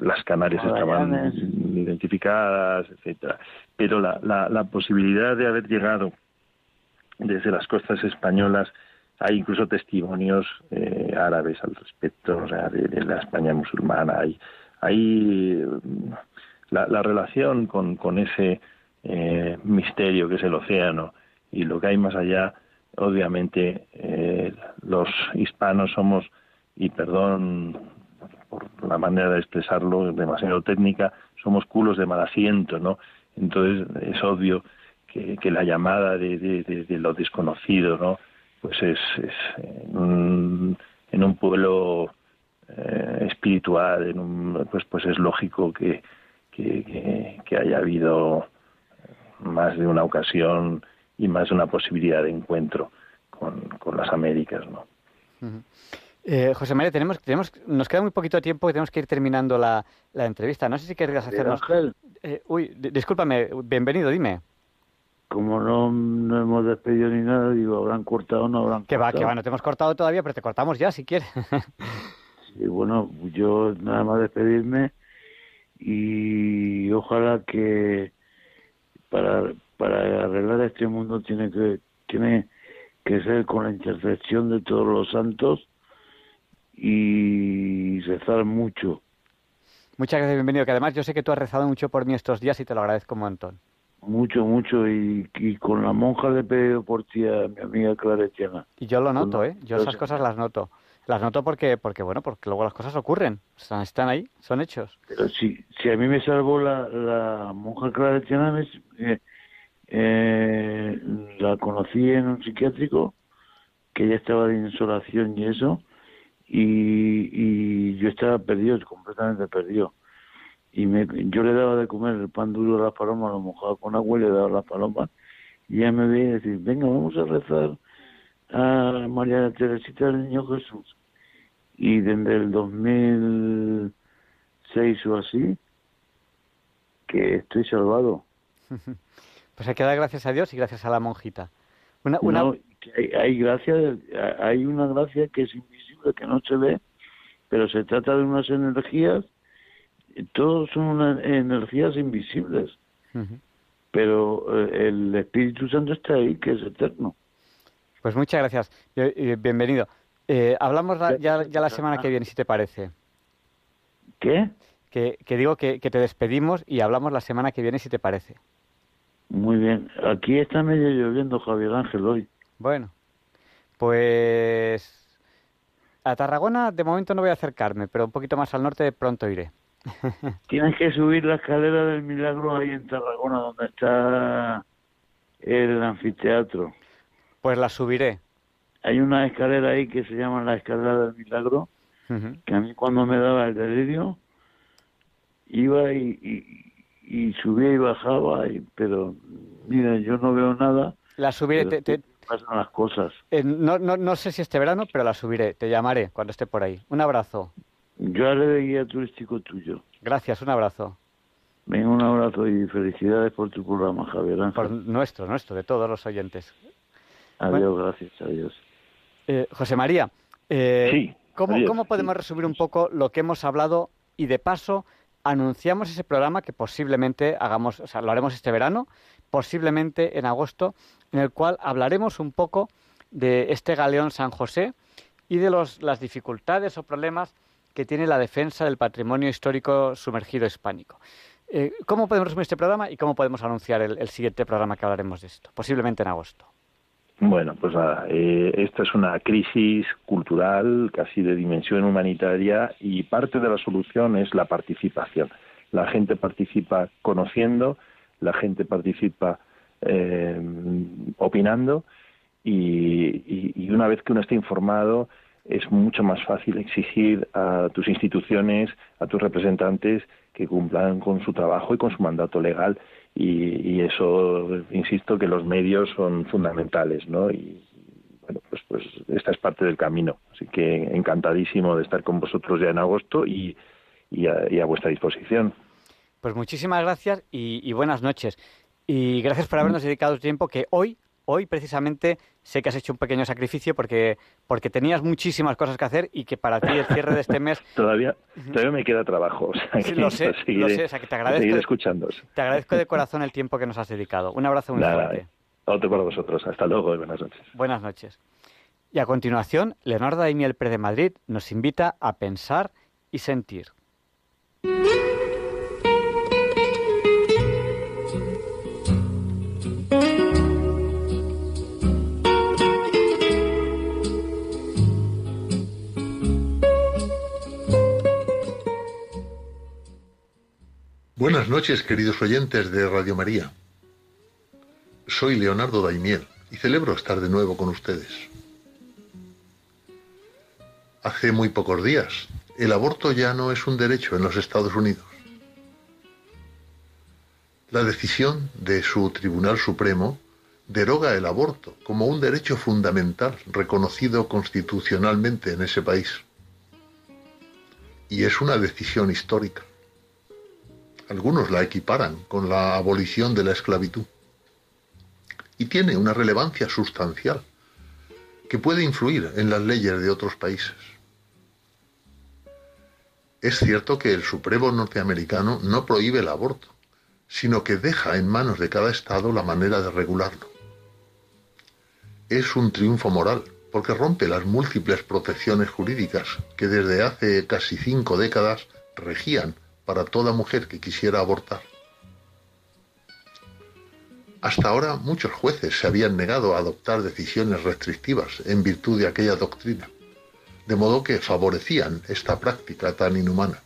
las, Canarias estaban identificadas etcétera. Pero la, la, la posibilidad de haber llegado desde las costas españolas hay incluso testimonios eh, árabes al respecto, o sea, de, la España musulmana. Hay, mm, la, relación con, con ese eh, misterio que es el océano y lo que hay más allá, obviamente eh, los hispanos somos, y perdón por la manera de expresarlo demasiado técnica, somos culos de mal asiento, ¿no? Entonces es obvio que, que la llamada de, de, lo desconocido, ¿no? Pues es, es en, un, en un pueblo eh, espiritual, en un, pues, pues es lógico que, que, que, haya habido más de una ocasión y más de una posibilidad de encuentro con, con las Américas, ¿no? Eh, José María, tenemos, tenemos, nos queda muy poquito tiempo y tenemos que ir terminando la, la entrevista. No sé si querrías hacernos... Eh, uy, discúlpame, bienvenido, dime. Como no, no, hemos despedido ni nada, digo, ¿habrán cortado o no habrán que va, que va, no te hemos cortado todavía, pero te cortamos ya si quieres. sí, bueno, yo nada más despedirme y ojalá que para, para arreglar este mundo tiene que, tiene que ser con la intercesión de todos los santos y rezar mucho. Muchas gracias, bienvenido. Que además yo sé que tú has rezado mucho por mí estos días y te lo agradezco un montón. Mucho, mucho. Y, con la monja le he pedido por ti a mi amiga Claretiana. Y yo lo noto, ¿eh? Yo esas cosas las noto. Las noto porque, porque bueno, porque luego las cosas ocurren. Están, ahí, son hechos. Pero si, si a mí me salvó la, la monja Claretiana, me, eh, eh, la conocí en un psiquiátrico, que ella estaba de insolación y eso, y, yo estaba perdido, completamente perdido. Y me, yo le daba de comer el pan duro a las palomas, lo mojaba con agua y le daba a las palomas. Y ella me veía decir, venga, vamos a rezar a María Teresita del Niño Jesús. Y desde el 2006 o así, que estoy salvado. Pues hay que dar gracias a Dios y gracias a la monjita. Una, hay, hay, gracia, hay una gracia que es que no se ve, pero se trata de unas energías, todos son energías invisibles, pero eh, el Espíritu Santo está ahí, que es eterno. Pues muchas gracias, bienvenido. Eh, hablamos ya, ya, la semana que viene, si te parece. ¿Qué? Que, que digo que, que te despedimos y hablamos la semana que viene, si te parece. Muy bien. Aquí está medio lloviendo Javier Ángel hoy. Bueno, pues a Tarragona de momento no voy a acercarme, pero un poquito más al norte de pronto iré. Tienes que subir la escalera del milagro ahí en Tarragona, donde está el anfiteatro. Pues la subiré. Hay una escalera ahí que se llama la escalera del milagro, que a mí cuando me daba el delirio, iba y, y, subía y bajaba, y, pero mira, yo no veo nada. La subiré, te, pasan las cosas. Eh, no, no, no sé si este verano, pero la subiré. Te llamaré cuando esté por ahí. Un abrazo. Yo haré de guía turístico tuyo. Gracias, un abrazo. Venga, un abrazo y felicidades por tu programa, Javier Por nuestro, nuestro, de todos los oyentes. Adiós, gracias, adiós. Eh, José María, eh, sí, ¿cómo, ¿cómo podemos resumir un poco lo que hemos hablado y de paso anunciamos ese programa que posiblemente hagamos, o sea, lo haremos este verano, posiblemente en agosto, en el cual hablaremos un poco de este galeón San José y de los, las dificultades o problemas que tiene la defensa del patrimonio histórico sumergido hispánico. Eh, ¿Cómo podemos resumir este programa y cómo podemos anunciar el, siguiente programa que hablaremos de esto? Posiblemente en agosto. Bueno, pues nada, eh, esta es una crisis cultural casi de dimensión humanitaria y parte de la solución es la participación. La gente participa conociendo, la gente participa eh, opinando y, una vez que uno está informado es mucho más fácil exigir a tus instituciones, a tus representantes que cumplan con su trabajo y con su mandato legal y, eso, insisto, que los medios son fundamentales, ¿no? Y bueno, pues, pues esta es parte del camino. Así que encantadísimo de estar con vosotros ya en agosto y, a, vuestra disposición. Pues muchísimas gracias y buenas noches. Y gracias por habernos dedicado tiempo que hoy, hoy precisamente sé que has hecho un pequeño sacrificio porque, porque tenías muchísimas cosas que hacer y que para ti el cierre de este mes... todavía, todavía me queda trabajo. lo sé, lo sé. O sea, que te agradezco, Te agradezco de corazón el tiempo que nos has dedicado. Un abrazo muy fuerte. Otro para vosotros. Hasta luego y buenas noches. Buenas noches. Y a continuación, Leonardo Daimiel Pre de Madrid nos invita a pensar y sentir. Buenas noches, queridos oyentes de Radio María. Soy Leonardo Daimiel y celebro estar de nuevo con ustedes. Hace muy pocos días, el aborto ya no es un derecho en los Estados Unidos. La decisión de su Tribunal Supremo deroga el aborto como un derecho fundamental reconocido constitucionalmente en ese país. Y es una decisión histórica. Algunos la equiparan con la abolición de la esclavitud. Y tiene una relevancia sustancial que puede influir en las leyes de otros países. Es cierto que el Supremo norteamericano no prohíbe el aborto, sino que deja en manos de cada Estado la manera de regularlo. Es un triunfo moral, porque rompe las múltiples protecciones jurídicas que desde hace casi cinco décadas regían para toda mujer que quisiera abortar. Hasta ahora muchos jueces se habían negado a adoptar decisiones restrictivas en virtud de aquella doctrina, de modo que favorecían esta práctica tan inhumana.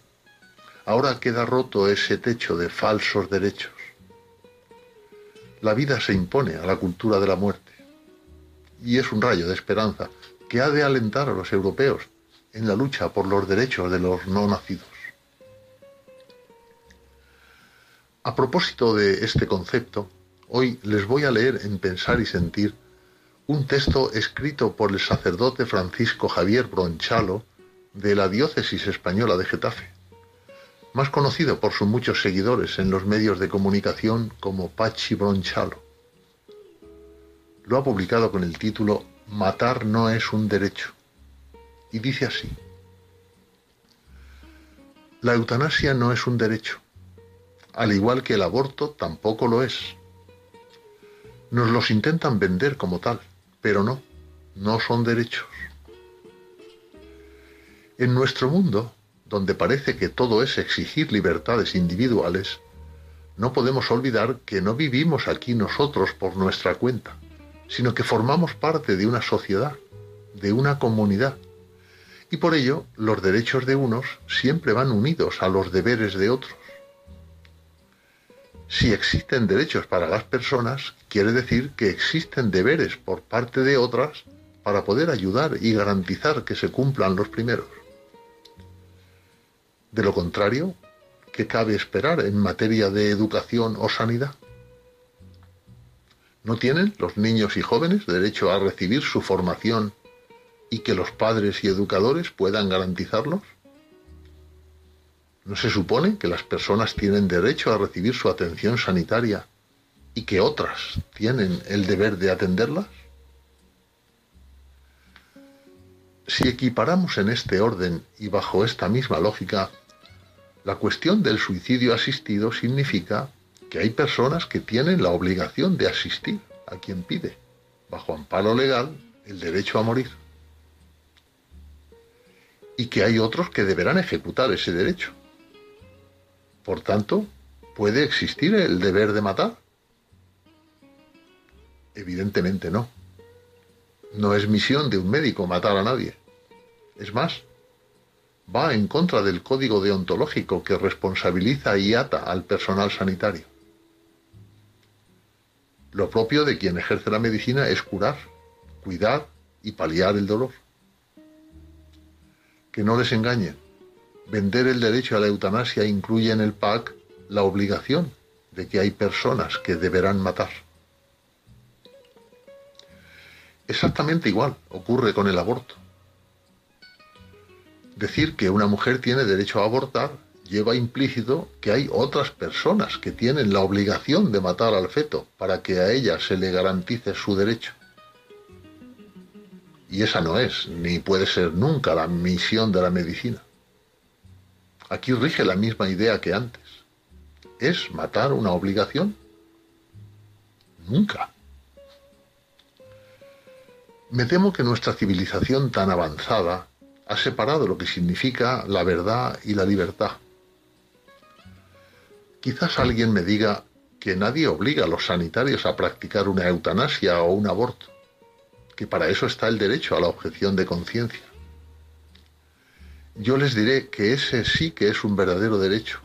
Ahora queda roto ese techo de falsos derechos. La vida se impone a la cultura de la muerte y es un rayo de esperanza que ha de alentar a los europeos en la lucha por los derechos de los no nacidos. A propósito de este concepto, hoy les voy a leer en Pensar y Sentir un texto escrito por el sacerdote Francisco Javier Bronchalo de la diócesis española de Getafe, más conocido por sus muchos seguidores en los medios de comunicación como Pachi Bronchalo. Lo ha publicado con el título Matar no es un derecho y dice así. La eutanasia no es un derecho al igual que el aborto tampoco lo es. Nos los intentan vender como tal, pero no, no son derechos. En nuestro mundo, donde parece que todo es exigir libertades individuales, no podemos olvidar que no vivimos aquí nosotros por nuestra cuenta, sino que formamos parte de una sociedad, de una comunidad. Y por ello los derechos de unos siempre van unidos a los deberes de otros. Si existen derechos para las personas, quiere decir que existen deberes por parte de otras para poder ayudar y garantizar que se cumplan los primeros. De lo contrario, ¿qué cabe esperar en materia de educación o sanidad? ¿No tienen los niños y jóvenes derecho a recibir su formación y que los padres y educadores puedan garantizarlos? ¿No se supone que las personas tienen derecho a recibir su atención sanitaria y que otras tienen el deber de atenderlas? Si equiparamos en este orden y bajo esta misma lógica, la cuestión del suicidio asistido significa que hay personas que tienen la obligación de asistir a quien pide, bajo amparo legal, el derecho a morir. Y que hay otros que deberán ejecutar ese derecho. Por tanto, ¿puede existir el deber de matar? Evidentemente no. No es misión de un médico matar a nadie. Es más, va en contra del código deontológico que responsabiliza y ata al personal sanitario. Lo propio de quien ejerce la medicina es curar, cuidar y paliar el dolor. Que no les engañen. Vender el derecho a la eutanasia incluye en el PAC la obligación de que hay personas que deberán matar. Exactamente igual ocurre con el aborto. Decir que una mujer tiene derecho a abortar lleva implícito que hay otras personas que tienen la obligación de matar al feto para que a ella se le garantice su derecho. Y esa no es, ni puede ser nunca la misión de la medicina. Aquí rige la misma idea que antes. ¿Es matar una obligación? Nunca. Me temo que nuestra civilización tan avanzada ha separado lo que significa la verdad y la libertad. Quizás alguien me diga que nadie obliga a los sanitarios a practicar una eutanasia o un aborto, que para eso está el derecho a la objeción de conciencia yo les diré que ese sí que es un verdadero derecho,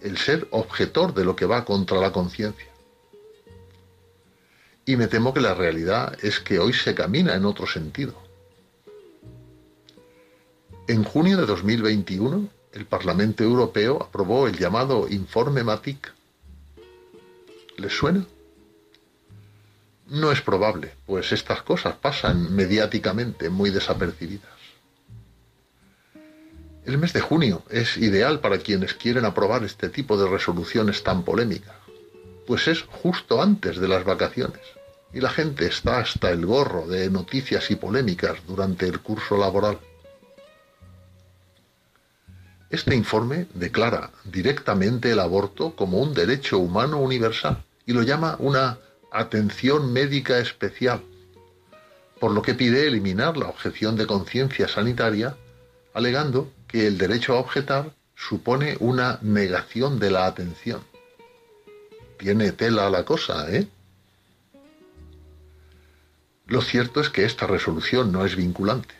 el ser objetor de lo que va contra la conciencia. Y me temo que la realidad es que hoy se camina en otro sentido. En junio de 2021, el Parlamento Europeo aprobó el llamado Informe Matic. ¿Les suena? No es probable, pues estas cosas pasan mediáticamente muy desapercibidas. El mes de junio es ideal para quienes quieren aprobar este tipo de resoluciones tan polémicas, pues es justo antes de las vacaciones y la gente está hasta el gorro de noticias y polémicas durante el curso laboral. Este informe declara directamente el aborto como un derecho humano universal y lo llama una atención médica especial, por lo que pide eliminar la objeción de conciencia sanitaria, alegando que el derecho a objetar supone una negación de la atención. Tiene tela la cosa, ¿eh? Lo cierto es que esta resolución no es vinculante,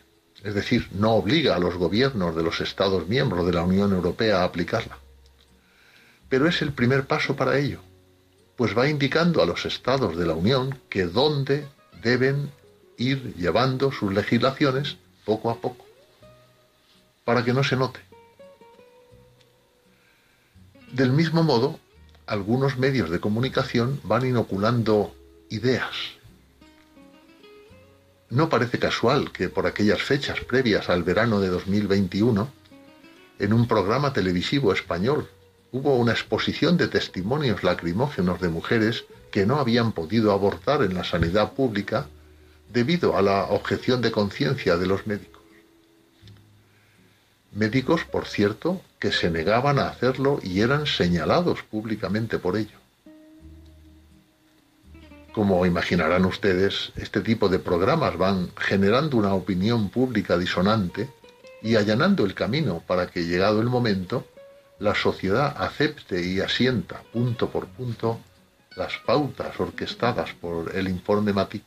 es decir, no obliga a los gobiernos de los Estados miembros de la Unión Europea a aplicarla. Pero es el primer paso para ello, pues va indicando a los Estados de la Unión que dónde deben ir llevando sus legislaciones poco a poco para que no se note. Del mismo modo, algunos medios de comunicación van inoculando ideas. No parece casual que por aquellas fechas previas al verano de 2021, en un programa televisivo español hubo una exposición de testimonios lacrimógenos de mujeres que no habían podido abortar en la sanidad pública debido a la objeción de conciencia de los médicos. Médicos, por cierto, que se negaban a hacerlo y eran señalados públicamente por ello. Como imaginarán ustedes, este tipo de programas van generando una opinión pública disonante y allanando el camino para que, llegado el momento, la sociedad acepte y asienta punto por punto las pautas orquestadas por el informe MATIC.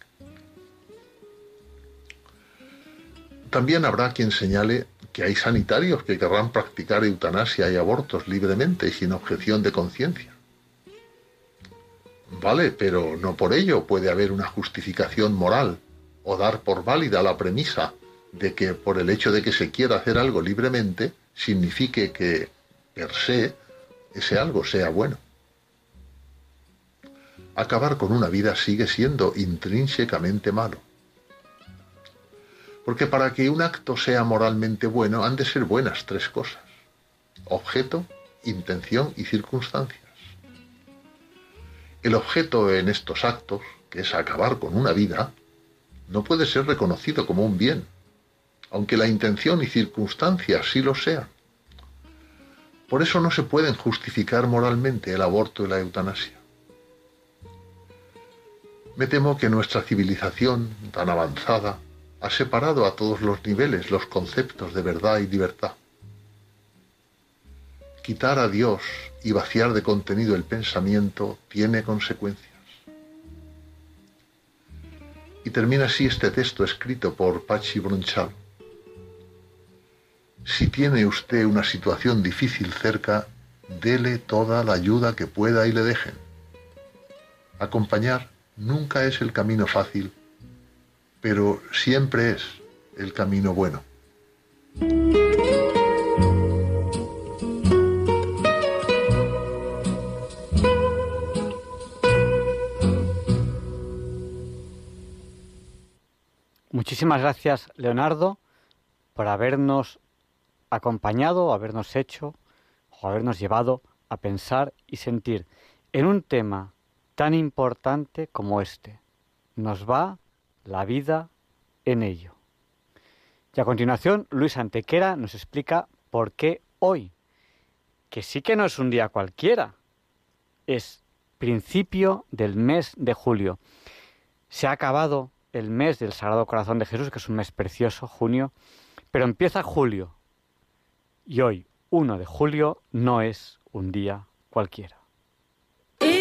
También habrá quien señale que hay sanitarios que querrán practicar eutanasia y abortos libremente y sin objeción de conciencia. Vale, pero no por ello puede haber una justificación moral o dar por válida la premisa de que por el hecho de que se quiera hacer algo libremente signifique que, per se, ese algo sea bueno. Acabar con una vida sigue siendo intrínsecamente malo. Porque para que un acto sea moralmente bueno han de ser buenas tres cosas. Objeto, intención y circunstancias. El objeto en estos actos, que es acabar con una vida, no puede ser reconocido como un bien, aunque la intención y circunstancias sí lo sean. Por eso no se pueden justificar moralmente el aborto y la eutanasia. Me temo que nuestra civilización tan avanzada ha separado a todos los niveles los conceptos de verdad y libertad. Quitar a Dios y vaciar de contenido el pensamiento tiene consecuencias. Y termina así este texto escrito por Pachi Bronchal. Si tiene usted una situación difícil cerca, dele toda la ayuda que pueda y le dejen. Acompañar nunca es el camino fácil pero siempre es el camino bueno. Muchísimas gracias, Leonardo, por habernos acompañado, habernos hecho o habernos llevado a pensar y sentir en un tema tan importante como este. Nos va la vida en ello. Y a continuación, Luis Antequera nos explica por qué hoy, que sí que no es un día cualquiera, es principio del mes de julio. Se ha acabado el mes del Sagrado Corazón de Jesús, que es un mes precioso, junio, pero empieza julio. Y hoy, 1 de julio, no es un día cualquiera.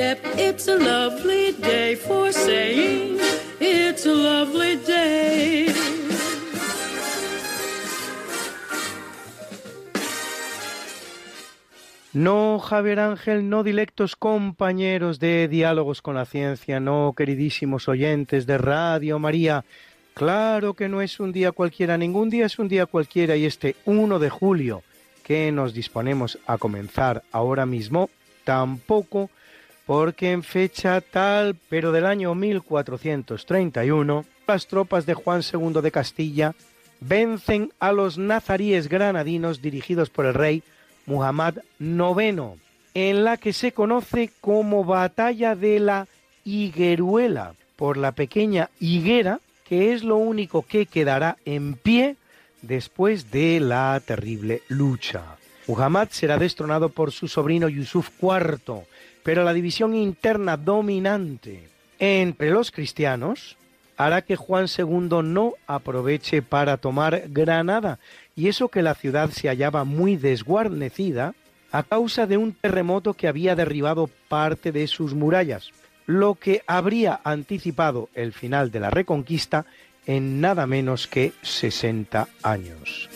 It's a lovely day for saying it's a lovely day. No, Javier Ángel, no dilectos compañeros de Diálogos con la Ciencia, no, queridísimos oyentes de Radio María. Claro que no es un día cualquiera, ningún día es un día cualquiera y este 1 de julio que nos disponemos a comenzar ahora mismo, tampoco, porque en fecha tal, pero del año 1431, las tropas de Juan II de Castilla vencen a los nazaríes granadinos dirigidos por el rey Muhammad IX, en la que se conoce como Batalla de la Higueruela, por la pequeña higuera, que es lo único que quedará en pie después de la terrible lucha. Muhammad será destronado por su sobrino Yusuf IV, pero la división interna dominante entre los cristianos hará que Juan II no aproveche para tomar Granada, y eso que la ciudad se hallaba muy desguarnecida a causa de un terremoto que había derribado parte de sus murallas, lo que habría anticipado el final de la reconquista en nada menos que 60 años.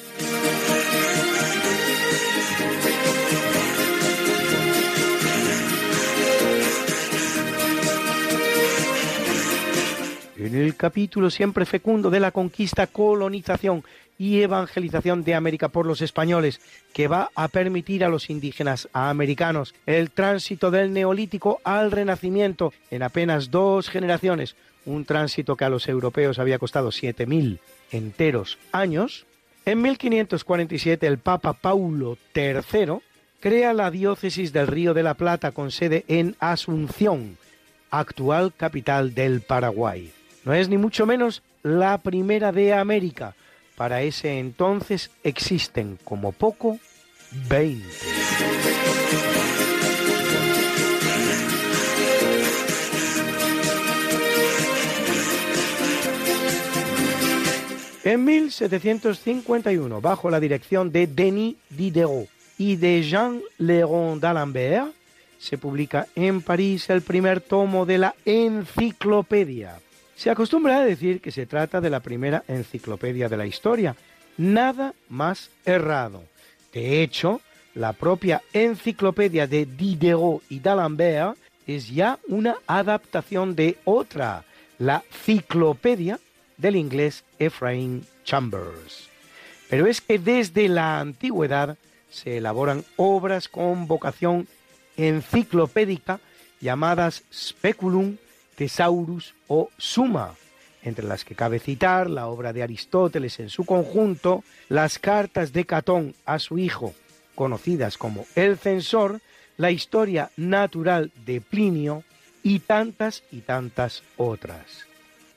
En el capítulo siempre fecundo de la conquista, colonización y evangelización de América por los españoles, que va a permitir a los indígenas americanos el tránsito del neolítico al renacimiento en apenas dos generaciones, un tránsito que a los europeos había costado 7.000 enteros años, en 1547 el Papa Paulo III crea la diócesis del Río de la Plata con sede en Asunción, actual capital del Paraguay. No es ni mucho menos la primera de América. Para ese entonces existen como poco 20. En 1751, bajo la dirección de Denis Diderot y de Jean Léron d'Alembert, se publica en París el primer tomo de la Enciclopedia se acostumbra a decir que se trata de la primera enciclopedia de la historia. Nada más errado. De hecho, la propia enciclopedia de Diderot y d'Alembert es ya una adaptación de otra, la Ciclopedia del inglés Ephraim Chambers. Pero es que desde la antigüedad se elaboran obras con vocación enciclopédica llamadas speculum Thesaurus o Suma, entre las que cabe citar la obra de Aristóteles en su conjunto, las cartas de Catón a su hijo, conocidas como El Censor, la historia natural de Plinio y tantas y tantas otras.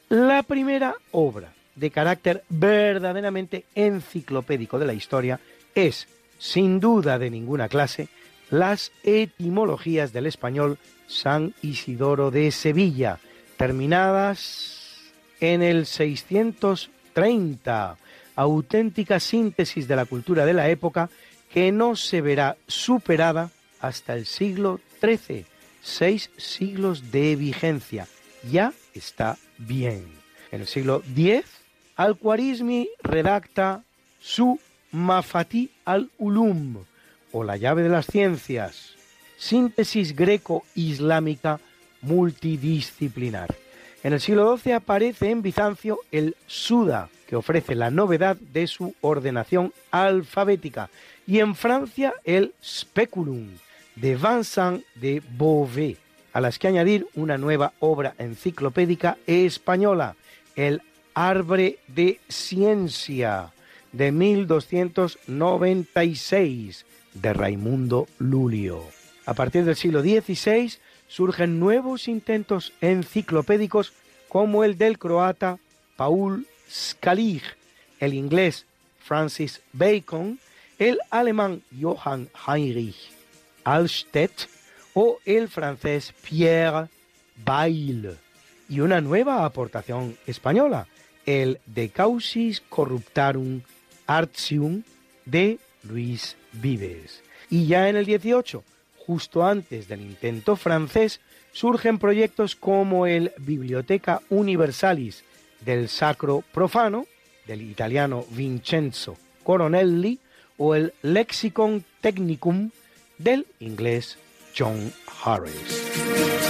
La primera obra de carácter verdaderamente enciclopédico de la historia es, sin duda de ninguna clase, las etimologías del español San Isidoro de Sevilla, terminadas en el 630, auténtica síntesis de la cultura de la época que no se verá superada hasta el siglo XIII, seis siglos de vigencia. Ya está bien. En el siglo X, Al-Khwarizmi redacta su Mafati al-Ulum, o la llave de las ciencias, síntesis greco-islámica multidisciplinar. En el siglo XII aparece en Bizancio el Suda, que ofrece la novedad de su ordenación alfabética, y en Francia el Speculum de Vincent de Beauvais, a las que añadir una nueva obra enciclopédica española, el Arbre de Ciencia de 1296 de Raimundo Lulio. A partir del siglo XVI surgen nuevos intentos enciclopédicos como el del croata Paul Scalig, el inglés Francis Bacon, el alemán Johann Heinrich Alstedt o el francés Pierre Bail, y una nueva aportación española, el De Causis Corruptarum Artium de Luis Vives. Y ya en el 18, justo antes del intento francés, surgen proyectos como el Biblioteca Universalis del Sacro Profano, del italiano Vincenzo Coronelli, o el Lexicon Technicum del inglés John Harris.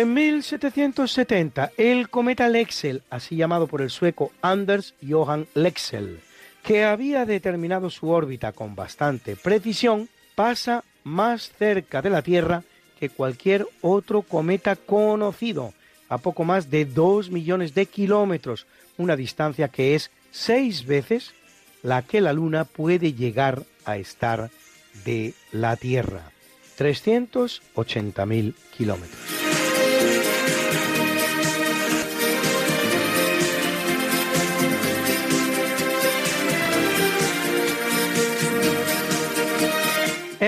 En 1770, el cometa Lexel, así llamado por el sueco Anders Johan Lexel, que había determinado su órbita con bastante precisión, pasa más cerca de la Tierra que cualquier otro cometa conocido, a poco más de 2 millones de kilómetros, una distancia que es seis veces la que la Luna puede llegar a estar de la Tierra. 380.000 kilómetros.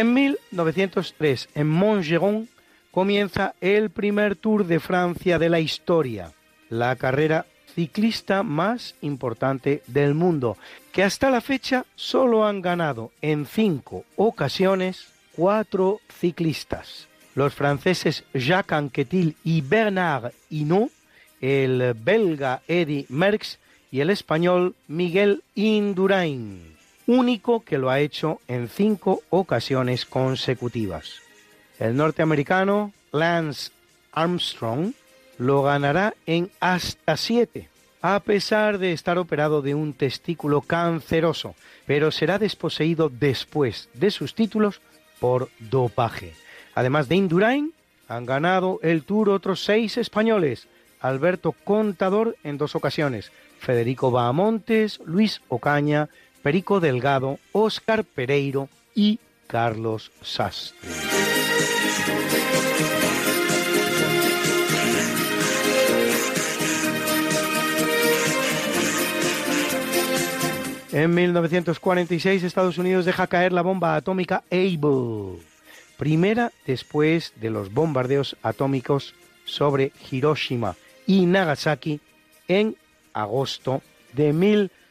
En 1903, en Montgeron, comienza el primer Tour de Francia de la historia, la carrera ciclista más importante del mundo, que hasta la fecha solo han ganado en cinco ocasiones cuatro ciclistas. Los franceses Jacques Anquetil y Bernard Hinault, el belga Eddy Merckx y el español Miguel Indurain único que lo ha hecho en cinco ocasiones consecutivas. El norteamericano Lance Armstrong lo ganará en hasta siete, a pesar de estar operado de un testículo canceroso, pero será desposeído después de sus títulos por dopaje. Además de Indurain, han ganado el Tour otros seis españoles, Alberto Contador en dos ocasiones, Federico Bahamontes, Luis Ocaña, Perico Delgado, Óscar Pereiro y Carlos Sastre. En 1946 Estados Unidos deja caer la bomba atómica Able, primera después de los bombardeos atómicos sobre Hiroshima y Nagasaki en agosto de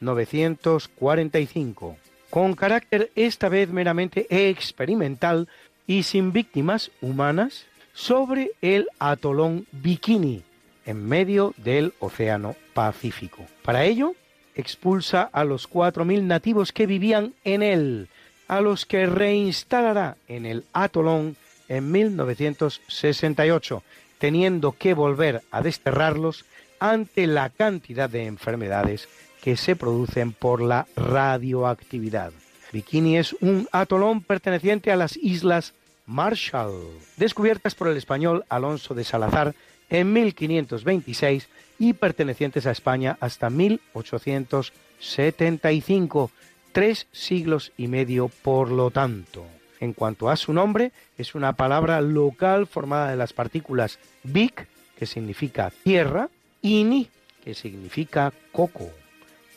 1945, con carácter esta vez meramente experimental y sin víctimas humanas, sobre el atolón Bikini, en medio del Océano Pacífico. Para ello, expulsa a los 4.000 nativos que vivían en él, a los que reinstalará en el atolón en 1968, teniendo que volver a desterrarlos ante la cantidad de enfermedades que se producen por la radioactividad. Bikini es un atolón perteneciente a las Islas Marshall, descubiertas por el español Alonso de Salazar en 1526 y pertenecientes a España hasta 1875, tres siglos y medio por lo tanto. En cuanto a su nombre, es una palabra local formada de las partículas bic, que significa tierra, Ini, que significa coco,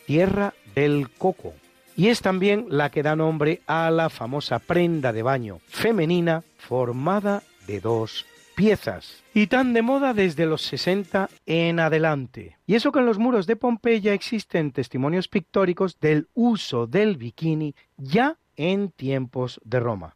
tierra del coco. Y es también la que da nombre a la famosa prenda de baño femenina formada de dos piezas y tan de moda desde los 60 en adelante. Y eso que en los muros de Pompeya existen testimonios pictóricos del uso del bikini ya en tiempos de Roma.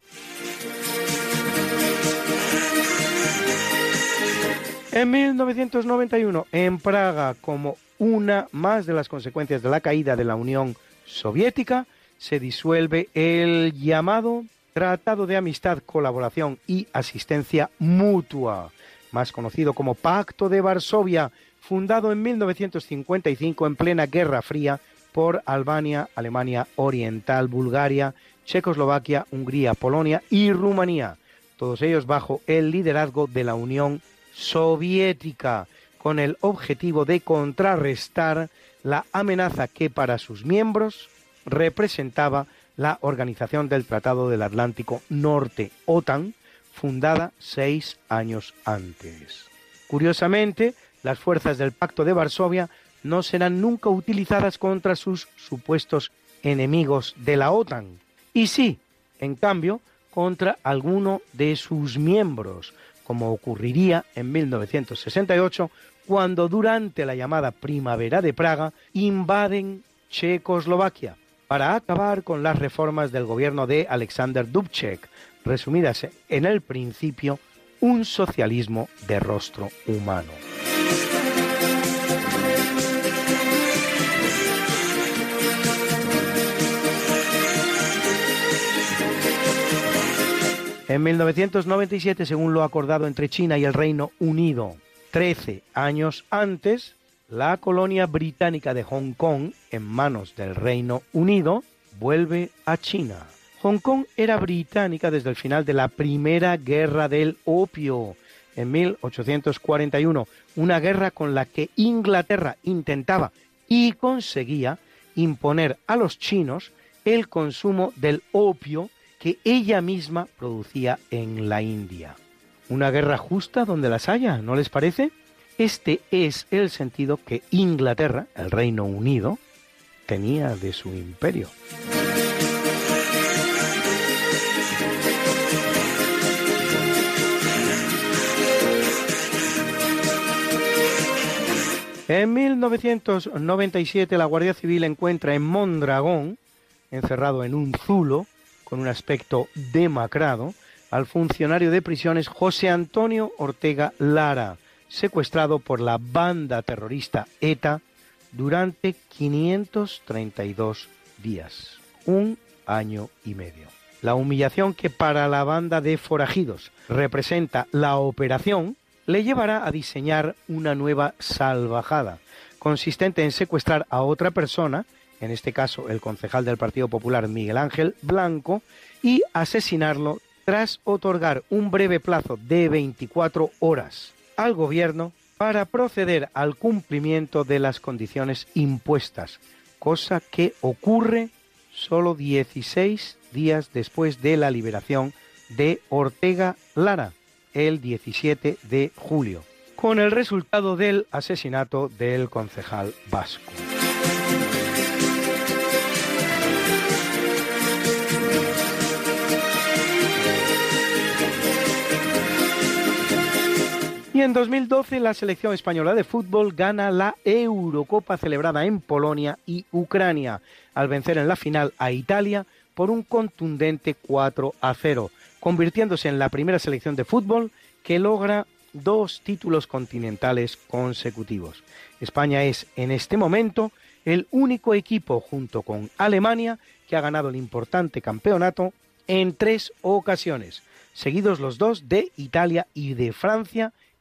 En 1991, en Praga, como una más de las consecuencias de la caída de la Unión Soviética, se disuelve el llamado Tratado de Amistad, Colaboración y Asistencia Mutua, más conocido como Pacto de Varsovia, fundado en 1955 en plena Guerra Fría por Albania, Alemania Oriental, Bulgaria, Checoslovaquia, Hungría, Polonia y Rumanía, todos ellos bajo el liderazgo de la Unión soviética con el objetivo de contrarrestar la amenaza que para sus miembros representaba la Organización del Tratado del Atlántico Norte, OTAN, fundada seis años antes. Curiosamente, las fuerzas del Pacto de Varsovia no serán nunca utilizadas contra sus supuestos enemigos de la OTAN, y sí, en cambio, contra alguno de sus miembros, como ocurriría en 1968 cuando durante la llamada Primavera de Praga invaden Checoslovaquia para acabar con las reformas del gobierno de Alexander Dubček, resumidas en el principio un socialismo de rostro humano. En 1997, según lo acordado entre China y el Reino Unido, 13 años antes, la colonia británica de Hong Kong, en manos del Reino Unido, vuelve a China. Hong Kong era británica desde el final de la Primera Guerra del Opio, en 1841, una guerra con la que Inglaterra intentaba y conseguía imponer a los chinos el consumo del opio que ella misma producía en la India. Una guerra justa donde las haya, ¿no les parece? Este es el sentido que Inglaterra, el Reino Unido, tenía de su imperio. En 1997 la Guardia Civil encuentra en Mondragón, encerrado en un zulo, con un aspecto demacrado, al funcionario de prisiones José Antonio Ortega Lara, secuestrado por la banda terrorista ETA durante 532 días, un año y medio. La humillación que para la banda de forajidos representa la operación le llevará a diseñar una nueva salvajada, consistente en secuestrar a otra persona en este caso el concejal del Partido Popular Miguel Ángel Blanco, y asesinarlo tras otorgar un breve plazo de 24 horas al gobierno para proceder al cumplimiento de las condiciones impuestas, cosa que ocurre solo 16 días después de la liberación de Ortega Lara, el 17 de julio, con el resultado del asesinato del concejal vasco. En 2012 la selección española de fútbol gana la Eurocopa celebrada en Polonia y Ucrania, al vencer en la final a Italia por un contundente 4 a 0, convirtiéndose en la primera selección de fútbol que logra dos títulos continentales consecutivos. España es en este momento el único equipo junto con Alemania que ha ganado el importante campeonato en tres ocasiones, seguidos los dos de Italia y de Francia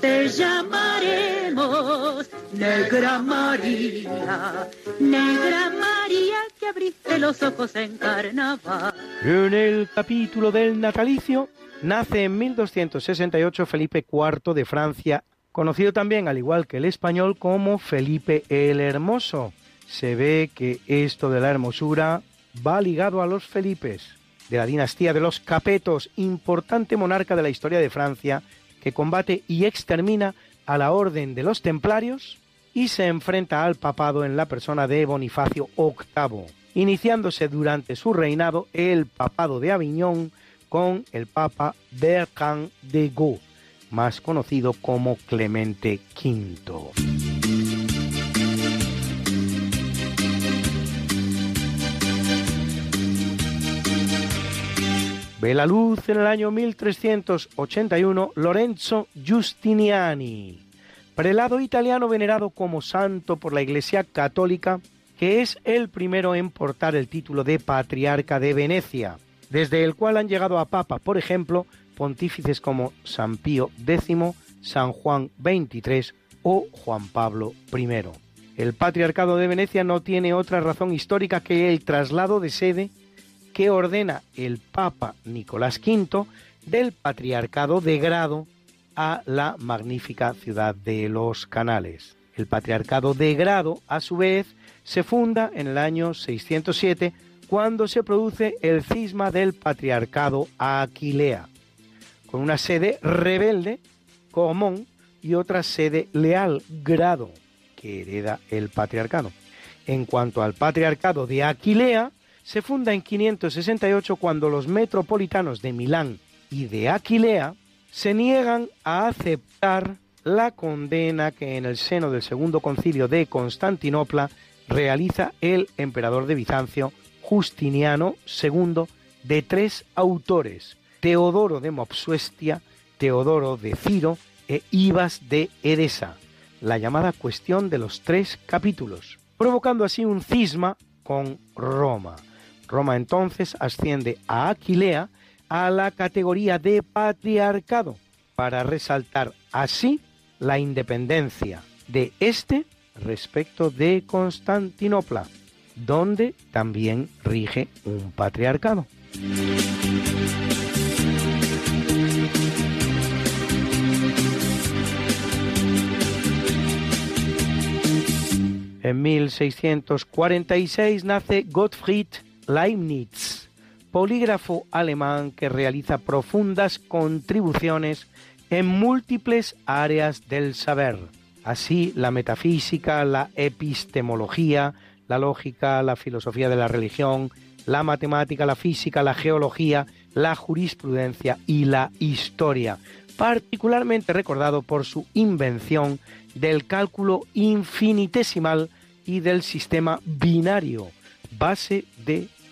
Te llamaremos Negra María, Negra María que abriste los ojos en carnaval. En el capítulo del natalicio nace en 1268 Felipe IV de Francia, conocido también al igual que el español como Felipe el Hermoso. Se ve que esto de la hermosura va ligado a los Felipes de la dinastía de los Capetos, importante monarca de la historia de Francia, que combate y extermina a la orden de los templarios y se enfrenta al papado en la persona de Bonifacio VIII, iniciándose durante su reinado el papado de Aviñón con el papa Bertrand de Gaulle, más conocido como Clemente V. Ve la luz en el año 1381 Lorenzo Giustiniani, prelado italiano venerado como santo por la Iglesia Católica, que es el primero en portar el título de Patriarca de Venecia, desde el cual han llegado a Papa, por ejemplo, pontífices como San Pío X, San Juan XXIII o Juan Pablo I. El Patriarcado de Venecia no tiene otra razón histórica que el traslado de sede que ordena el Papa Nicolás V del Patriarcado de Grado a la magnífica ciudad de los Canales. El Patriarcado de Grado, a su vez, se funda en el año 607 cuando se produce el cisma del Patriarcado Aquilea, con una sede rebelde, Comón, y otra sede leal, Grado, que hereda el Patriarcado. En cuanto al Patriarcado de Aquilea, se funda en 568 cuando los metropolitanos de Milán y de Aquilea se niegan a aceptar la condena que en el seno del Segundo Concilio de Constantinopla realiza el emperador de Bizancio, Justiniano II, de tres autores, Teodoro de Mopsuestia, Teodoro de Ciro e Ibas de Edesa, la llamada cuestión de los tres capítulos, provocando así un cisma con Roma. Roma entonces asciende a Aquilea a la categoría de patriarcado para resaltar así la independencia de este respecto de Constantinopla, donde también rige un patriarcado. En 1646 nace Gottfried Leibniz, polígrafo alemán que realiza profundas contribuciones en múltiples áreas del saber. Así, la metafísica, la epistemología, la lógica, la filosofía de la religión, la matemática, la física, la geología, la jurisprudencia y la historia, particularmente recordado por su invención del cálculo infinitesimal y del sistema binario, base de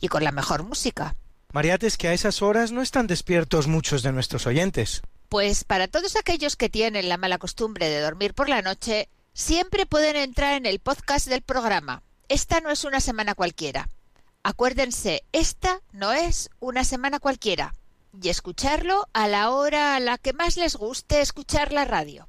y con la mejor música. Mariate, es que a esas horas no están despiertos muchos de nuestros oyentes. Pues para todos aquellos que tienen la mala costumbre de dormir por la noche, siempre pueden entrar en el podcast del programa. Esta no es una semana cualquiera. Acuérdense, esta no es una semana cualquiera. Y escucharlo a la hora a la que más les guste escuchar la radio.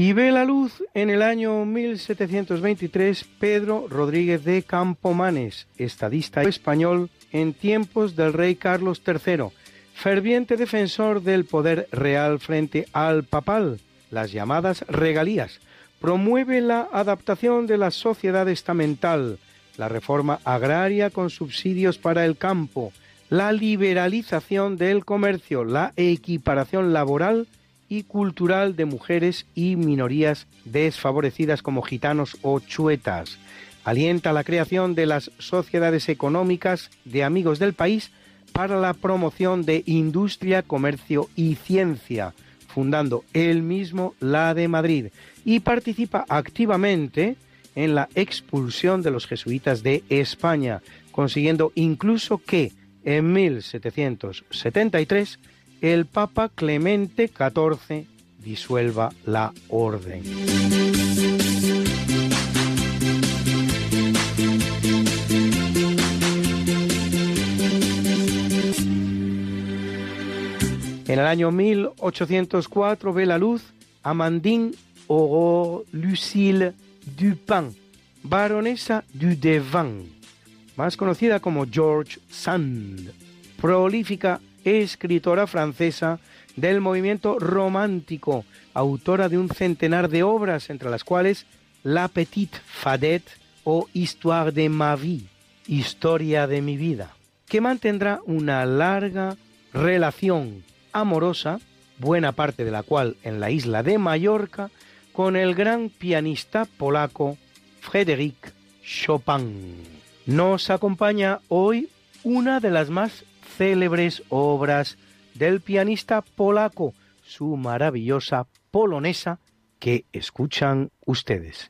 Y ve la luz en el año 1723 Pedro Rodríguez de Campomanes, estadista español en tiempos del rey Carlos III, ferviente defensor del poder real frente al papal, las llamadas regalías, promueve la adaptación de la sociedad estamental, la reforma agraria con subsidios para el campo, la liberalización del comercio, la equiparación laboral y cultural de mujeres y minorías desfavorecidas como gitanos o chuetas. Alienta la creación de las sociedades económicas de amigos del país para la promoción de industria, comercio y ciencia, fundando él mismo la de Madrid y participa activamente en la expulsión de los jesuitas de España, consiguiendo incluso que en 1773 el Papa Clemente XIV disuelva la orden. En el año 1804 ve la luz Amandine Aurore Lucille Dupin, baronesa du Devant, más conocida como George Sand, prolífica escritora francesa del movimiento romántico, autora de un centenar de obras, entre las cuales La Petite Fadette o Histoire de ma vie, Historia de mi vida, que mantendrá una larga relación amorosa, buena parte de la cual en la isla de Mallorca, con el gran pianista polaco Frédéric Chopin. Nos acompaña hoy una de las más célebres obras del pianista polaco, su maravillosa polonesa que escuchan ustedes.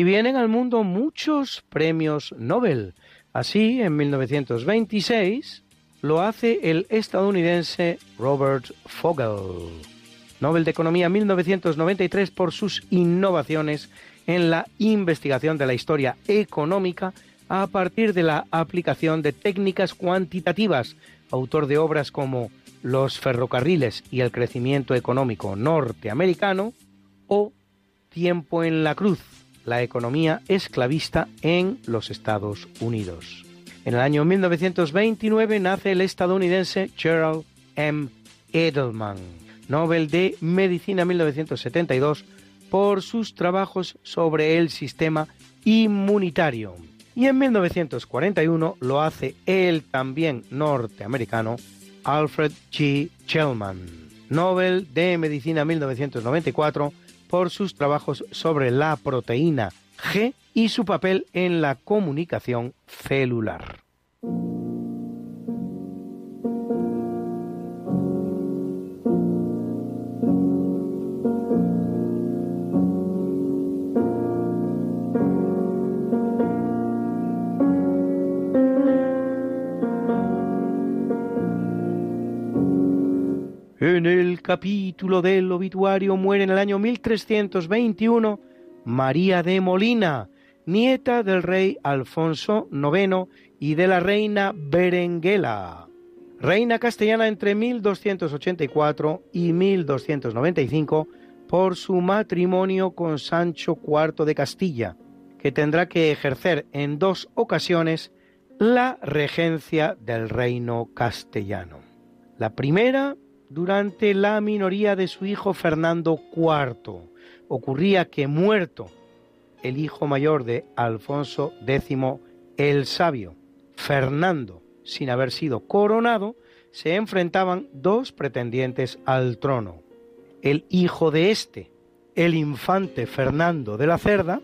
Y vienen al mundo muchos premios Nobel. Así, en 1926 lo hace el estadounidense Robert Fogel. Nobel de Economía 1993 por sus innovaciones en la investigación de la historia económica a partir de la aplicación de técnicas cuantitativas, autor de obras como Los ferrocarriles y el crecimiento económico norteamericano o Tiempo en la cruz, la economía esclavista en los Estados Unidos. En el año 1929 nace el estadounidense Gerald M. Edelman, Nobel de Medicina 1972 por sus trabajos sobre el sistema inmunitario. Y en 1941 lo hace el también norteamericano Alfred G. Chelman, Nobel de Medicina 1994 por sus trabajos sobre la proteína G y su papel en la comunicación celular. En el capítulo del obituario muere en el año 1321 María de Molina, nieta del rey Alfonso IX y de la reina Berenguela, reina castellana entre 1284 y 1295 por su matrimonio con Sancho IV de Castilla, que tendrá que ejercer en dos ocasiones la regencia del reino castellano. La primera durante la minoría de su hijo Fernando IV. Ocurría que muerto el hijo mayor de Alfonso X el Sabio, Fernando, sin haber sido coronado, se enfrentaban dos pretendientes al trono. El hijo de este, el infante Fernando de la Cerda,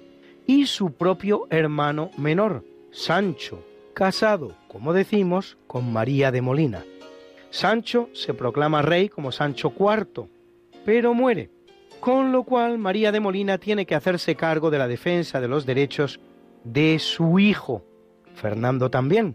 y su propio hermano menor, Sancho, casado, como decimos, con María de Molina. Sancho se proclama rey como Sancho IV, pero muere, con lo cual María de Molina tiene que hacerse cargo de la defensa de los derechos de su hijo, Fernando también,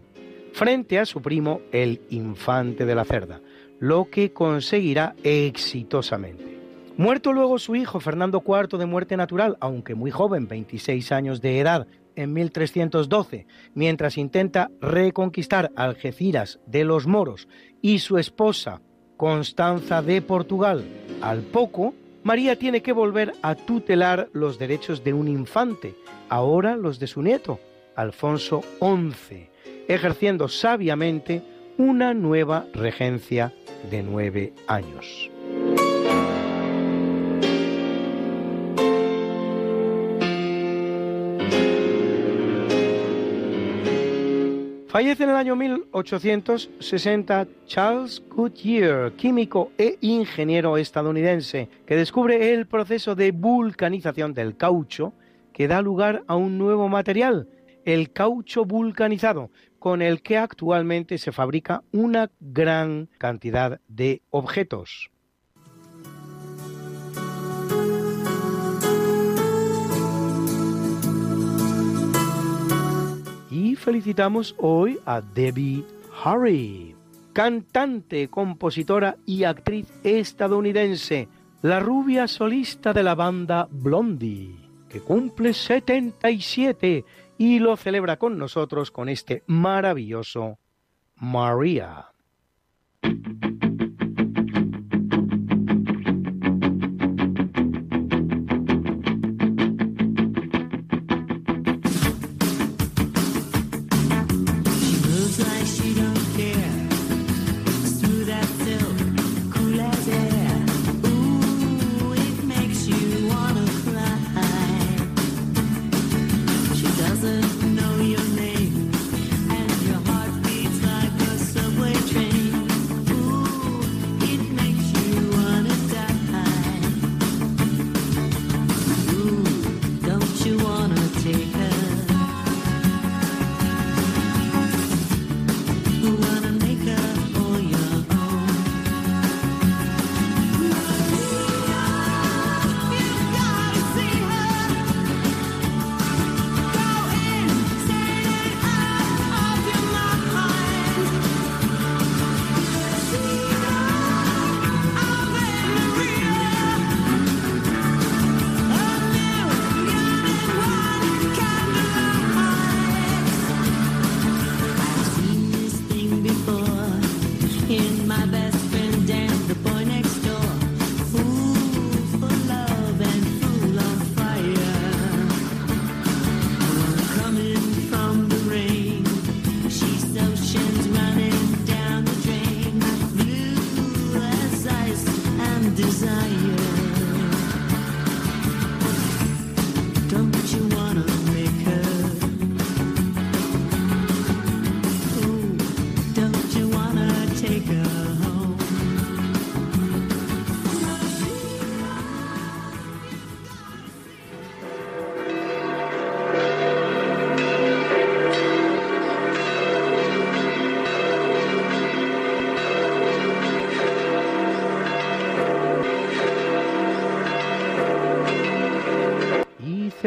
frente a su primo el infante de la cerda, lo que conseguirá exitosamente. Muerto luego su hijo Fernando IV de muerte natural, aunque muy joven, 26 años de edad, en 1312, mientras intenta reconquistar Algeciras de los moros y su esposa Constanza de Portugal al poco, María tiene que volver a tutelar los derechos de un infante, ahora los de su nieto, Alfonso XI, ejerciendo sabiamente una nueva regencia de nueve años. Fallece en el año 1860 Charles Goodyear, químico e ingeniero estadounidense, que descubre el proceso de vulcanización del caucho que da lugar a un nuevo material, el caucho vulcanizado, con el que actualmente se fabrica una gran cantidad de objetos. Y felicitamos hoy a Debbie Harry, cantante, compositora y actriz estadounidense, la rubia solista de la banda Blondie, que cumple 77 y lo celebra con nosotros con este maravilloso Maria.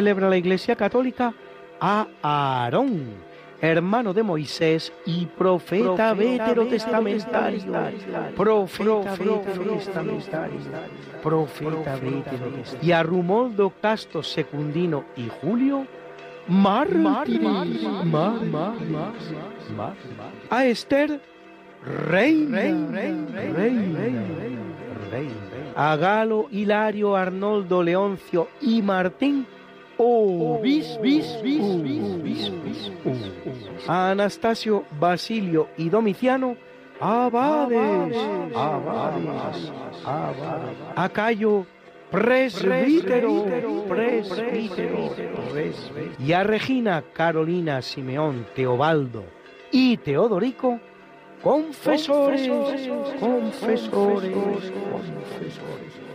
Celebra la Iglesia Católica a Aarón, hermano de Moisés y profeta veterotestamentario. Profeta veterotestamentario. Profeta veterotestamentario. Y a Rumoldo Casto Secundino y Julio, mártires. Mar- A Esther, reina. Reina. A Galo, Hilario, Arnoldo, Leoncio y Martín, obis, bis, bis, bis, bis, bis, bis. A Anastasio, Basilio y Domiciano, abades, abades, abades. A Cayo, presbítero, presbítero, presbítero. Y a Regina, Carolina, Simeón, Teobaldo y Teodorico, confesores, confesores, confesores.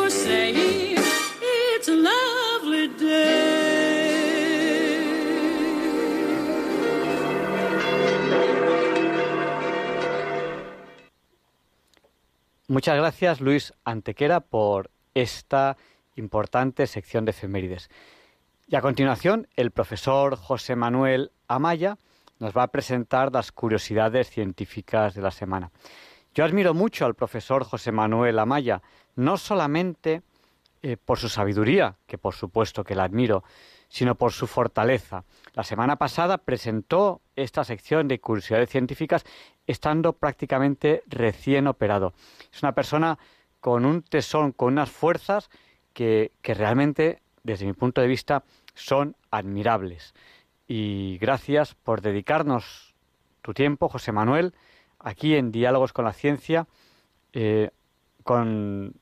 Muchas gracias, Luis Antequera, por esta importante sección de efemérides. Y a continuación, el profesor José Manuel Amaya nos va a presentar las curiosidades científicas de la semana. Yo admiro mucho al profesor José Manuel Amaya, no solamente eh, por su sabiduría, que por supuesto que la admiro, sino por su fortaleza. La semana pasada presentó esta sección de curiosidades científicas estando prácticamente recién operado. Es una persona con un tesón, con unas fuerzas que, realmente, desde mi punto de vista, son admirables. Y gracias por dedicarnos tu tiempo, José Manuel, aquí en Diálogos con la Ciencia, eh, con,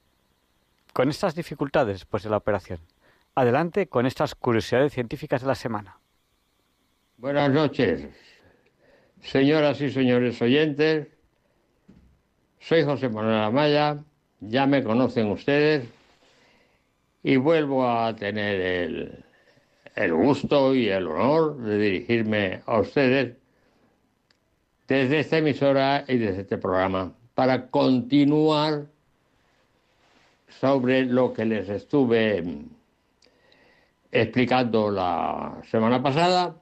con estas dificultades después de la operación. Adelante con estas curiosidades científicas de la semana. Buenas noches, señoras y señores oyentes. Soy José Manuel Amaya, ya me conocen ustedes y vuelvo a tener el, el gusto y el honor de dirigirme a ustedes desde esta emisora y desde este programa para continuar sobre lo que les estuve explicando la semana pasada,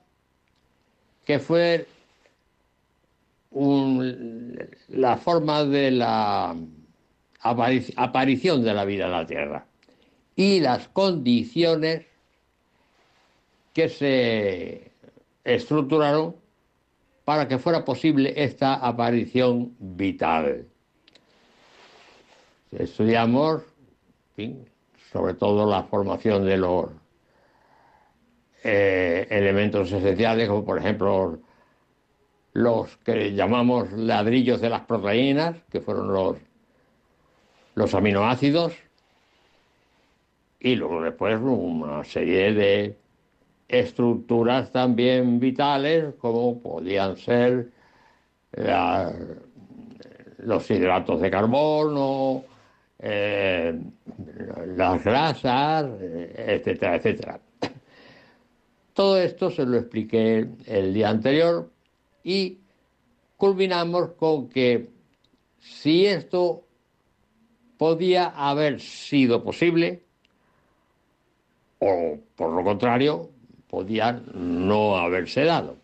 que fue la forma de la apari- aparición de la vida en la Tierra y las condiciones que se estructuraron para que fuera posible esta aparición vital. Estudiamos, sobre todo la formación de los eh, elementos esenciales, como por ejemplo los que llamamos ladrillos de las proteínas, que fueron los, los aminoácidos, y luego después una serie de estructuras también vitales, como podían ser la- los hidratos de carbono, eh, las grasas, eh, etcétera, etcétera. Todo esto se lo expliqué el día anterior y culminamos con que si esto podía haber sido posible, o por lo contrario, podía no haberse dado.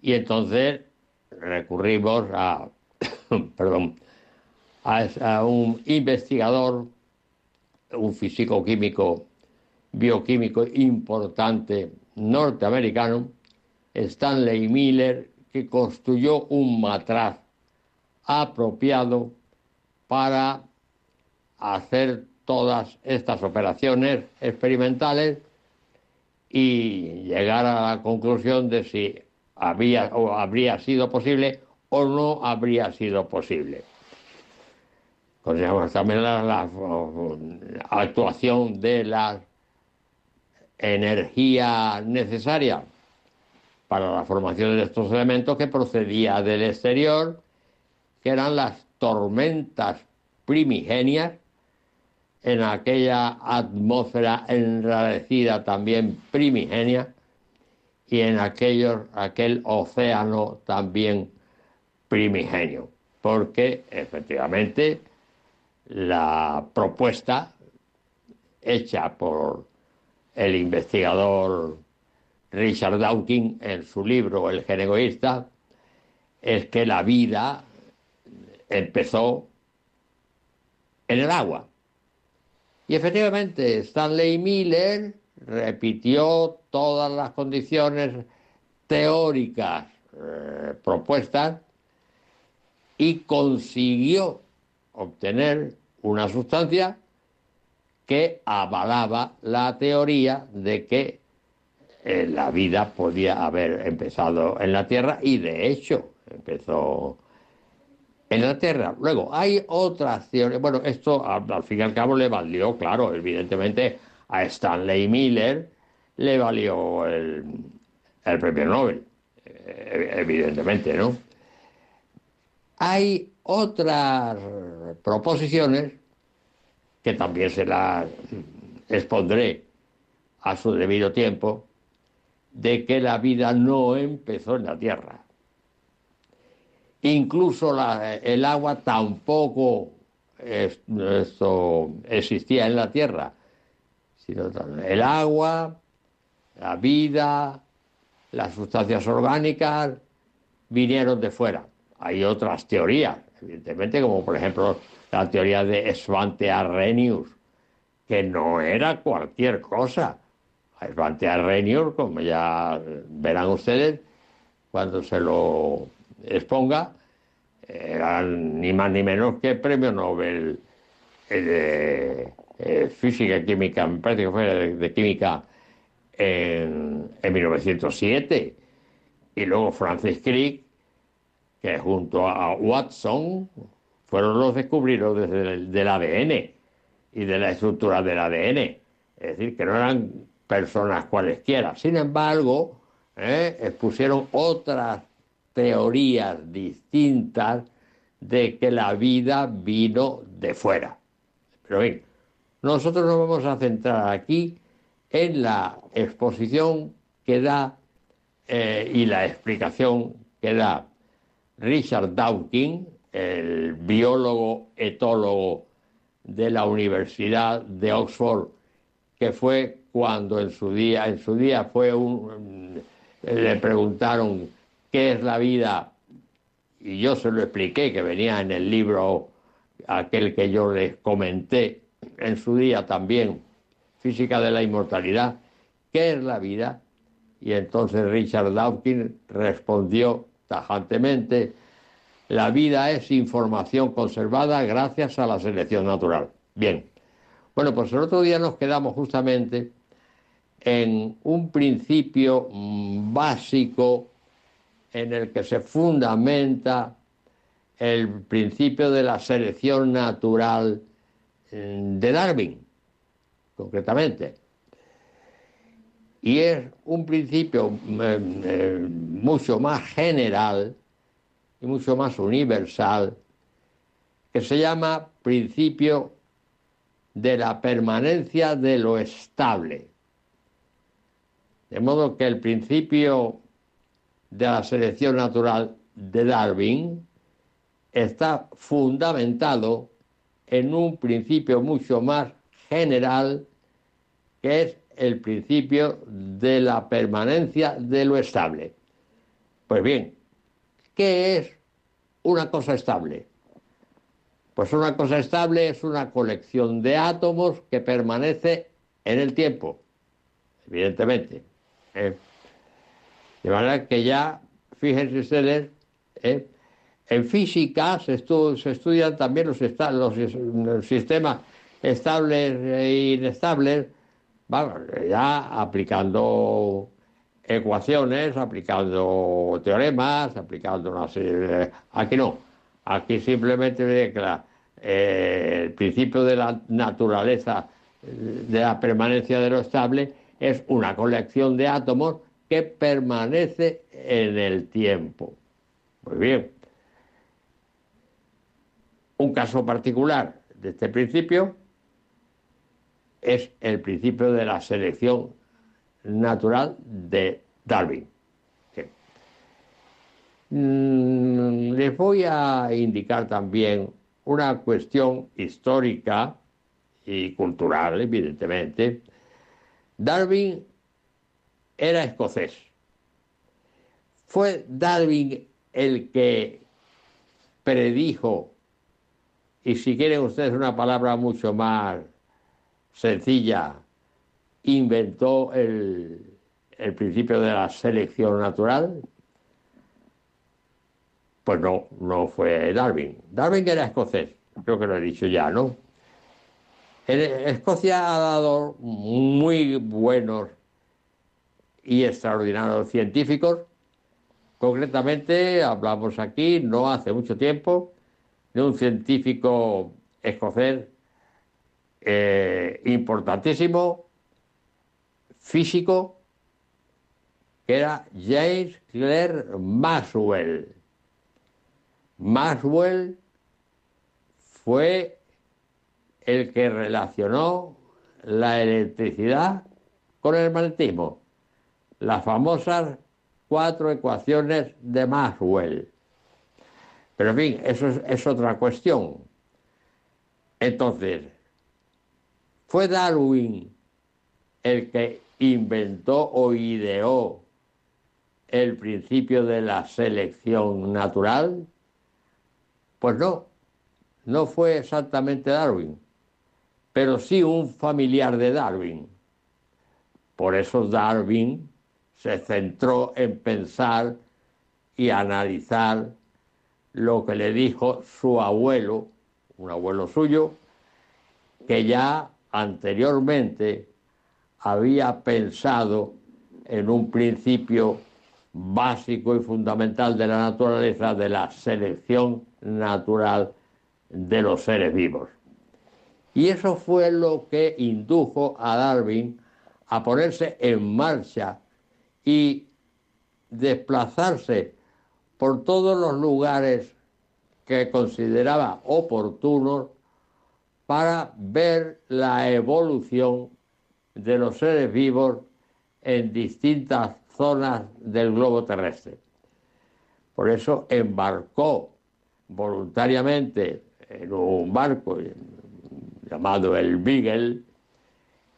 Y entonces recurrimos a, perdón, a, un investigador, un físico-químico, bioquímico importante norteamericano, Stanley Miller, que construyó un matraz apropiado para hacer todas estas operaciones experimentales y llegar a la conclusión de si había o habría sido posible o no habría sido posible. Consideramos también la, actuación de la energía necesaria para la formación de estos elementos que procedía del exterior, que eran las tormentas primigenias en aquella atmósfera enrarecida también primigenia y en aquellos, aquel océano también primigenio, porque efectivamente la propuesta hecha por el investigador Richard Dawkins en su libro El gen egoísta es que la vida empezó en el agua. Y efectivamente, Stanley Miller repitió todas las condiciones teóricas eh, propuestas y consiguió obtener una sustancia que avalaba la teoría de que la vida podía haber empezado en la Tierra y de hecho empezó en la Tierra. Luego, hay otras teorías. Bueno, esto al, al fin y al cabo le valió, claro, evidentemente a Stanley Miller le valió el, el premio Nobel, eh, evidentemente, ¿no? Hay otras proposiciones que también se las expondré a su debido tiempo, de que la vida no empezó en la Tierra. Incluso el agua tampoco es- esto existía en la Tierra, sino el agua, la vida, las sustancias orgánicas vinieron de fuera. Hay otras teorías, evidentemente, como por ejemplo la teoría de Svante Arrhenius, que no era cualquier cosa. Svante Arrhenius, como ya verán ustedes, cuando se lo exponga, era ni más ni menos que premio Nobel eh, de eh, física química, que fue de, de química en, en 1907. Y luego Francis Crick, que junto a Watson fueron los descubridores del, del ADN y de la estructura del ADN. Es decir, que no eran personas cualesquiera. Sin embargo, eh, expusieron otras teorías distintas de que la vida vino de fuera. Pero bien, nosotros nos vamos a centrar aquí en la exposición que da eh, y la explicación que da Richard Dawkins, el biólogo etólogo de la Universidad de Oxford, que fue cuando en su día, en su día fue un, le preguntaron qué es la vida y yo se lo expliqué, que venía en el libro aquel que yo les comenté en su día también, Física de la Inmortalidad, ¿qué es la vida? Y entonces Richard Dawkins respondió tajantemente, la vida es información conservada gracias a la selección natural. Bien, bueno, pues el otro día nos quedamos justamente en un principio mm, básico en el que se fundamenta el principio de la selección natural mm, de Darwin, concretamente. Y es un principio mm, eh, mucho más general y mucho más universal que se llama principio de la permanencia de lo estable. De modo que el principio de la selección natural de Darwin está fundamentado en un principio mucho más general que es el principio de la permanencia de lo estable. Pues bien, ¿qué es una cosa estable? Pues una cosa estable es una colección de átomos que permanece en el tiempo, evidentemente. ¿Eh? De manera que ya, fíjense ustedes, ¿eh? en física se, estu- se estudian también los, los los sistemas estables e inestables, vamos, ya aplicando ecuaciones, aplicando teoremas, aplicando una serie. Aquí no, aquí simplemente la- eh, el principio de la naturaleza eh, de la permanencia de lo estable es una colección de átomos que permanece en el tiempo. Muy bien. Un caso particular de este principio es el principio de la selección natural de Darwin. Mm, Les voy a indicar también una cuestión histórica y cultural, evidentemente. Darwin era escocés. Fue Darwin el que predijo, y si quieren ustedes una palabra mucho más sencilla, inventó el, el principio de la selección natural? Pues no, no fue Darwin. Darwin era escocés, creo que lo he dicho ya, ¿no? Escocia ha dado muy buenos y extraordinarios científicos. Concretamente, hablamos aquí, no hace mucho tiempo, de un científico escocés eh, importantísimo, físico, que era James Clerk Maxwell. Maxwell fue el que relacionó la electricidad con el magnetismo, las famosas cuatro ecuaciones de Maxwell. Pero en fin, eso es, es otra cuestión. Entonces, fue Darwin el que inventó o ideó el principio de la selección natural? Pues no, no fue exactamente Darwin, pero sí un familiar de Darwin. Por eso Darwin se centró en pensar y analizar lo que le dijo su abuelo, un abuelo suyo, que ya anteriormente había pensado en un principio básico y fundamental de la naturaleza de la selección natural de los seres vivos. Y eso fue lo que indujo a Darwin a ponerse en marcha y desplazarse por todos los lugares que consideraba oportunos para ver la evolución de los seres vivos en distintas zonas del globo terrestre. Por eso embarcó voluntariamente en un barco llamado el Beagle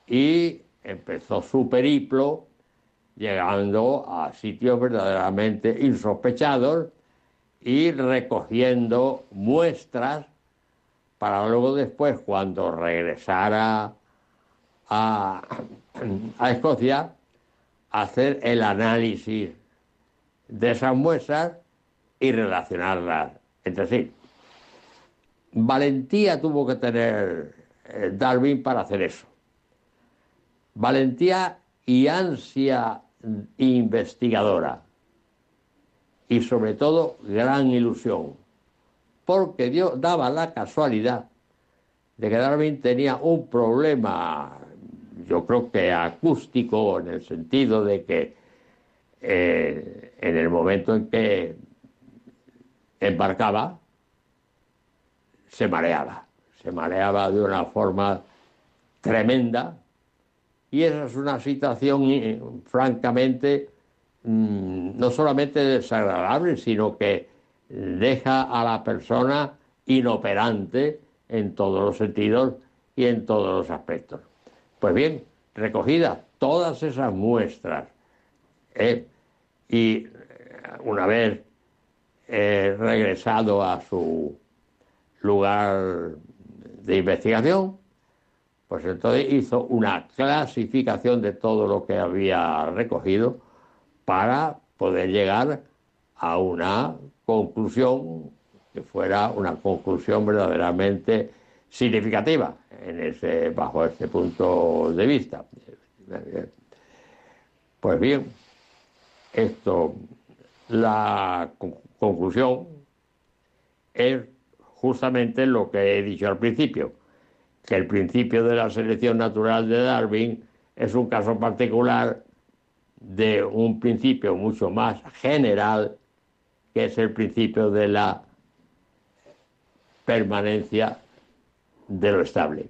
y empezó su periplo llegando a sitios verdaderamente insospechados y recogiendo muestras para luego después, cuando regresara a, a Escocia, hacer el análisis de esas muestras y relacionarlas entre sí. Valentía tuvo que tener Darwin para hacer eso. Valentía y ansia investigadora. Y sobre todo gran ilusión. Porque Dios daba la casualidad de que Darwin tenía un problema, yo creo que acústico, en el sentido de que eh, en el momento en que embarcaba, se mareaba, se mareaba de una forma tremenda y esa es una situación eh, francamente mm, no solamente desagradable, sino que deja a la persona inoperante en todos los sentidos y en todos los aspectos. Pues bien, recogidas todas esas muestras eh, y una vez eh, regresado a su lugar de investigación, pues entonces hizo una clasificación de todo lo que había recogido para poder llegar a una conclusión que fuera una conclusión verdaderamente significativa en ese, bajo este punto de vista. Pues bien, esto, la con- conclusión es justamente lo que he dicho al principio, que el principio de la selección natural de Darwin es un caso particular de un principio mucho más general, que es el principio de la permanencia de lo estable.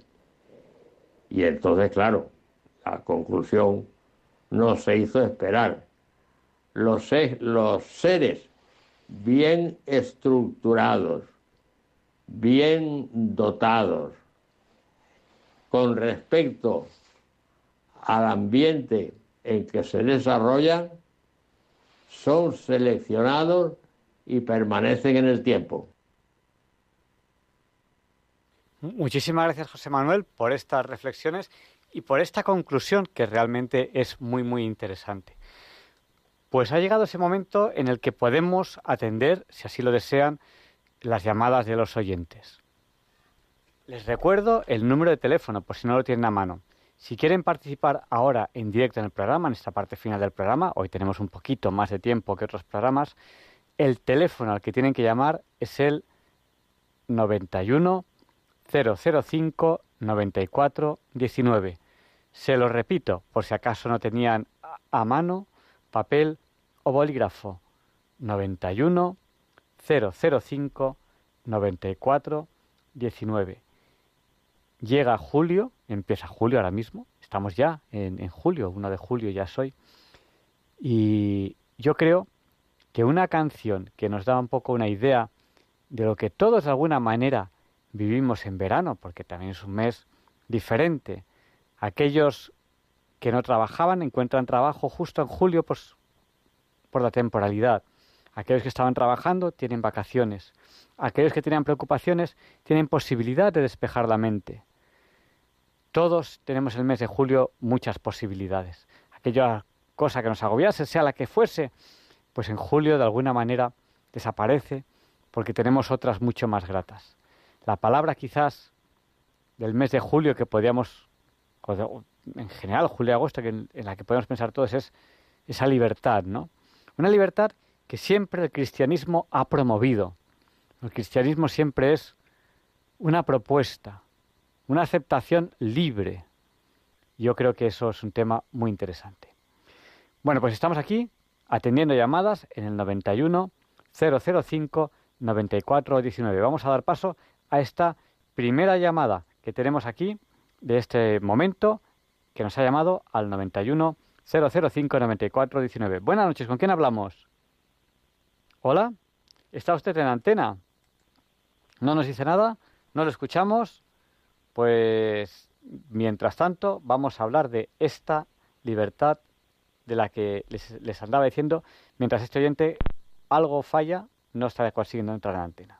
Y entonces, claro, la conclusión no se hizo esperar. Los, los seres bien estructurados, bien dotados, con respecto al ambiente en que se desarrollan, son seleccionados y permanecen en el tiempo. Muchísimas gracias, José Manuel, por estas reflexiones y por esta conclusión que realmente es muy, muy interesante. Pues ha llegado ese momento en el que podemos atender, si así lo desean, las llamadas de los oyentes. Les recuerdo el número de teléfono, por si no lo tienen a mano. Si quieren participar ahora en directo en el programa, en esta parte final del programa, hoy tenemos un poquito más de tiempo que otros programas, el teléfono al que tienen que llamar es el 91 005 94 19. Se lo repito, por si acaso no tenían a- mano papel o bolígrafo. 91 005 94 19. Llega julio, empieza julio ahora mismo, estamos ya en, julio, 1 de julio ya soy, y yo creo que una canción que nos da un poco una idea de lo que todos de alguna manera vivimos en verano, porque también es un mes diferente. Aquellos que no trabajaban encuentran trabajo justo en julio pues, por la temporalidad. Aquellos que estaban trabajando tienen vacaciones. Aquellos que tenían preocupaciones tienen posibilidad de despejar la mente. Todos tenemos el mes de julio muchas posibilidades. Aquella cosa que nos agobiase, sea la que fuese, pues en julio de alguna manera desaparece porque tenemos otras mucho más gratas. La palabra quizás del mes de julio que podríamos, o en general julio y agosto, que en, en la que podemos pensar todos es esa libertad, ¿no? Una libertad que siempre el cristianismo ha promovido. El cristianismo siempre es una propuesta, una aceptación libre. Yo creo que eso es un tema muy interesante. Bueno, pues estamos aquí atendiendo llamadas en el 91 005 94 19. Vamos a dar paso a esta primera llamada que tenemos aquí de este momento que nos ha llamado al 91 005 94 19. Buenas noches, ¿con quién hablamos? Hola, ¿está usted en antena? ¿No nos dice nada? ¿No lo escuchamos? Pues mientras tanto vamos a hablar de esta libertad de la que les, andaba diciendo, mientras este oyente algo falla, no está consiguiendo entrar en antena.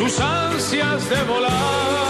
sus ansias de volar.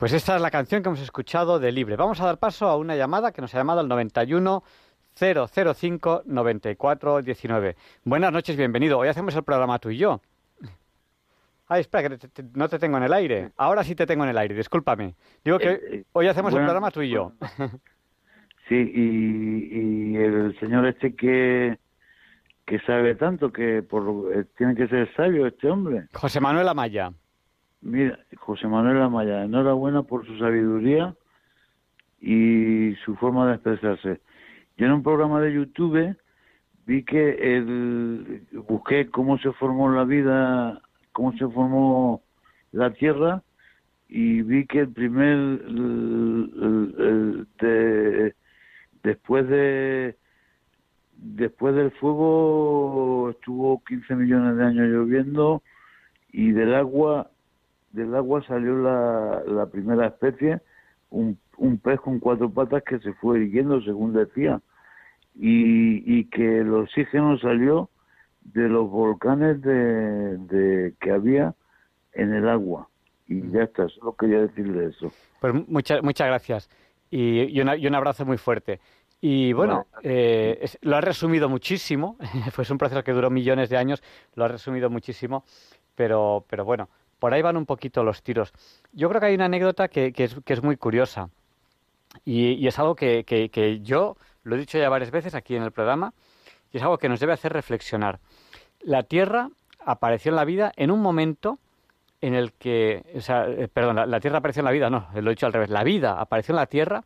Pues esta es la canción que hemos escuchado de Libre. Vamos a dar paso a una llamada que nos ha llamado al 91 005 94 19. Buenas noches, bienvenido. Hoy hacemos el programa tú y yo. Ay, espera, que te- te- no te tengo en el aire. Ahora sí te tengo en el aire, discúlpame. Digo que Eh, eh, hoy hacemos el programa tú y yo. Sí, y, y el señor este que, que sabe tanto, que por, eh, tiene que ser sabio este hombre. José Manuel Amaya. Mira, José Manuel Amaya, enhorabuena por su sabiduría y su forma de expresarse. Yo en un programa de YouTube vi que el, busqué cómo se formó la vida, cómo se formó la Tierra y vi que el primer, después de después del fuego estuvo 15 millones de años lloviendo y del agua del agua salió la, la primera especie, un, un pez con cuatro patas que se fue irguiendo, según decía, y, y que el oxígeno salió de los volcanes de, de que había en el agua. Y ya está, solo quería decirle eso. Pues muchas muchas gracias. Y, y una- y un abrazo muy fuerte. Y bueno, eh, es- lo has resumido muchísimo. Fue un proceso que duró millones de años. Lo has resumido muchísimo. Pero, pero bueno, por ahí van un poquito los tiros. Yo creo que hay una anécdota que, es, que es muy curiosa. Y, es algo que, yo lo he dicho ya varias veces aquí en el programa. Y es algo que nos debe hacer reflexionar. La Tierra apareció en la vida en un momento en el que, eh, perdón, la, Tierra apareció en la vida, no, lo he dicho al revés, la vida apareció en la Tierra,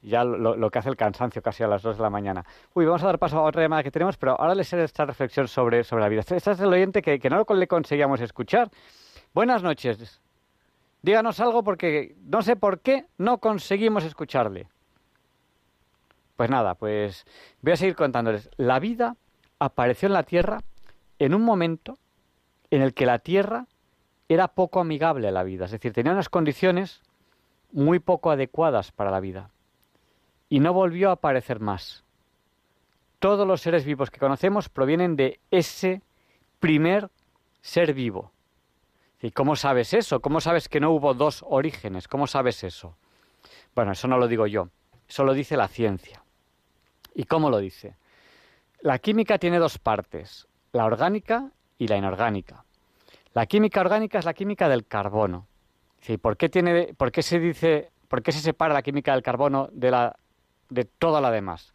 ya lo, lo que hace el cansancio casi a las 2 de la mañana. Uy, vamos a dar paso a otra llamada que tenemos, pero ahora les haré esta reflexión sobre, sobre la vida. Este, este es el oyente que, que no le conseguíamos escuchar. Buenas noches. Díganos algo porque no sé por qué no conseguimos escucharle. Pues nada, pues voy a seguir contándoles. La vida apareció en la Tierra en un momento en el que la Tierra era poco amigable a la vida, es decir, tenía unas condiciones muy poco adecuadas para la vida. Y no volvió a aparecer más. Todos los seres vivos que conocemos provienen de ese primer ser vivo. ¿Y cómo sabes eso? ¿Cómo sabes que no hubo dos orígenes? ¿Cómo sabes eso? Bueno, eso no lo digo yo, eso lo dice la ciencia. ¿Y cómo lo dice? La química tiene dos partes, la orgánica y la inorgánica. La química orgánica es la química del carbono. Sí, ¿por qué tiene, por qué se dice, por qué se separa la química del carbono de la de toda la demás?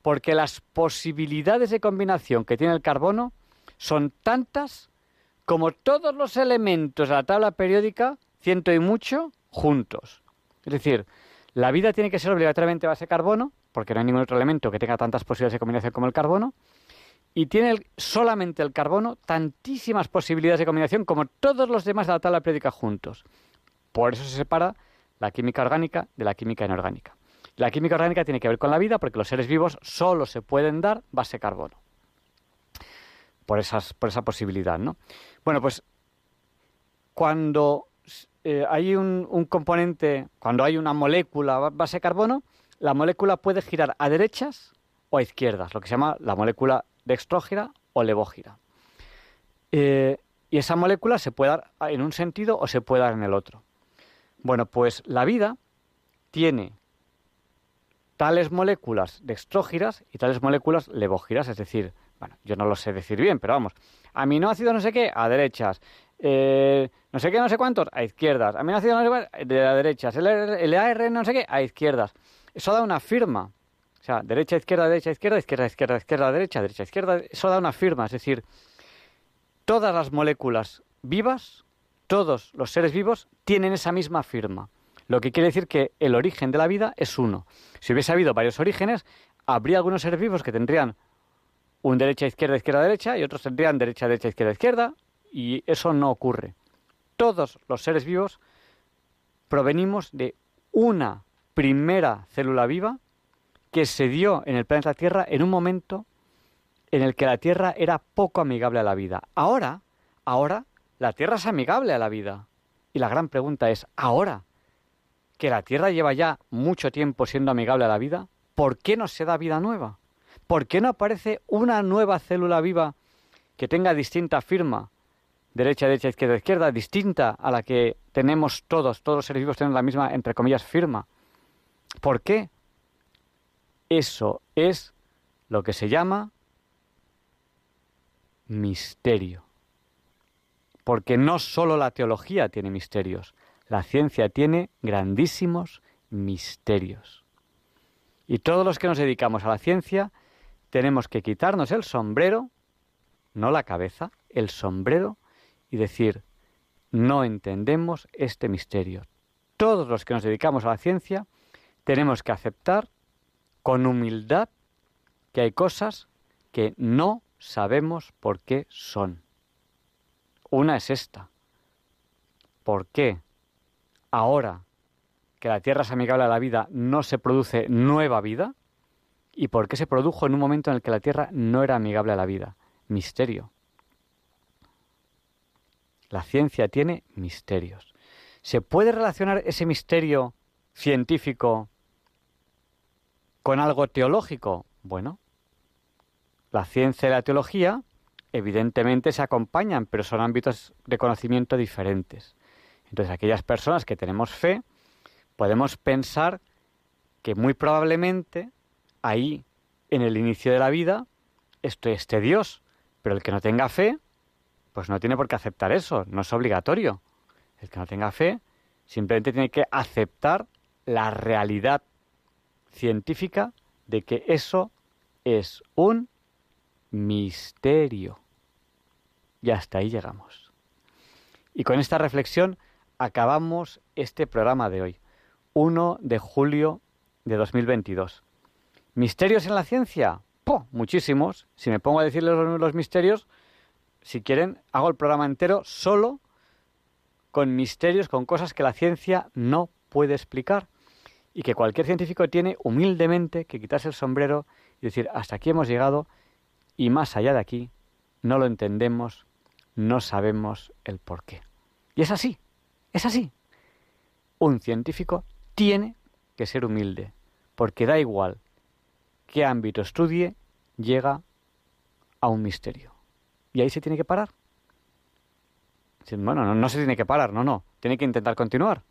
Porque las posibilidades de combinación que tiene el carbono son tantas como todos los elementos de la tabla periódica, ciento y mucho, juntos. Es decir, la vida tiene que ser obligatoriamente base carbono, porque no hay ningún otro elemento que tenga tantas posibilidades de combinación como el carbono, y tiene solamente el carbono tantísimas posibilidades de combinación como todos los demás de la tabla periódica juntos. Por eso se separa la química orgánica de la química inorgánica. La química orgánica tiene que ver con la vida porque los seres vivos solo se pueden dar base carbono. Por, esas, por esa posibilidad, ¿no? Bueno, pues cuando eh, hay un, componente, cuando hay una molécula ba- base carbono, la molécula puede girar a derechas o a izquierdas, lo que se llama la molécula dextrógira o levógira. Eh, y esa molécula se puede dar en un sentido o se puede dar en el otro. Bueno, pues la vida tiene tales moléculas dextrógiras y tales moléculas levógiras, es decir, bueno, yo no lo sé decir bien, pero vamos, aminoácido no sé qué, a derechas, eh, no sé qué, no sé cuántos, a izquierdas, aminoácido no sé cuántos, de a derechas, el, el ARN no sé qué, a izquierdas. Eso da una firma, o sea, derecha, izquierda, derecha, izquierda, izquierda, izquierda, izquierda, derecha, derecha, izquierda, eso da una firma, es decir, todas las moléculas vivas, todos los seres vivos tienen esa misma firma. Lo que quiere decir que el origen de la vida es uno. Si hubiese habido varios orígenes, habría algunos seres vivos que tendrían un derecha, izquierda, izquierda, derecha y otros tendrían derecha, derecha, izquierda, izquierda y eso no ocurre. Todos los seres vivos provenimos de una primera célula viva que se dio en el planeta Tierra en un momento en el que la Tierra era poco amigable a la vida. Ahora, ahora, la Tierra es amigable a la vida. Y la gran pregunta es, ahora que la Tierra lleva ya mucho tiempo siendo amigable a la vida, ¿por qué no se da vida nueva? ¿Por qué no aparece una nueva célula viva que tenga distinta firma, derecha, derecha, izquierda, izquierda, distinta a la que tenemos todos, todos los seres vivos tienen la misma, entre comillas, firma. ¿Por qué? Eso es lo que se llama misterio. Porque no solo la teología tiene misterios, la ciencia tiene grandísimos misterios. Y todos los que nos dedicamos a la ciencia tenemos que quitarnos el sombrero, no la cabeza, el sombrero y decir, no entendemos este misterio. Todos los que nos dedicamos a la ciencia tenemos que aceptar con humildad que hay cosas que no sabemos por qué son. Una es esta. ¿Por qué ahora que la Tierra es amigable a la vida no se produce nueva vida? ¿Y por qué se produjo en un momento en el que la Tierra no era amigable a la vida? Misterio. La ciencia tiene misterios. ¿Se puede relacionar ese misterio científico con algo teológico? Bueno, la ciencia y la teología evidentemente se acompañan, pero son ámbitos de conocimiento diferentes. Entonces, aquellas personas que tenemos fe, podemos pensar que muy probablemente ahí, en el inicio de la vida, esto esté Dios, pero el que no tenga fe, pues no tiene por qué aceptar eso, no es obligatorio. El que no tenga fe simplemente tiene que aceptar la realidad científica de que eso es un misterio. Y hasta ahí llegamos. Y con esta reflexión acabamos este programa de hoy, 1 de julio de 2022. ¿Misterios en la ciencia? ¡Po! Muchísimos. Si me pongo a decirles los, misterios, si quieren, hago el programa entero solo con misterios, con cosas que la ciencia no puede explicar y que cualquier científico tiene humildemente que quitarse el sombrero y decir, hasta aquí hemos llegado y más allá de aquí no lo entendemos, no sabemos el por qué. Y es así, es así. Un científico tiene que ser humilde, porque da igual qué ámbito estudie, llega a un misterio. Y ahí se tiene que parar. Bueno, no, no se tiene que parar, no, no. Tiene que intentar continuar.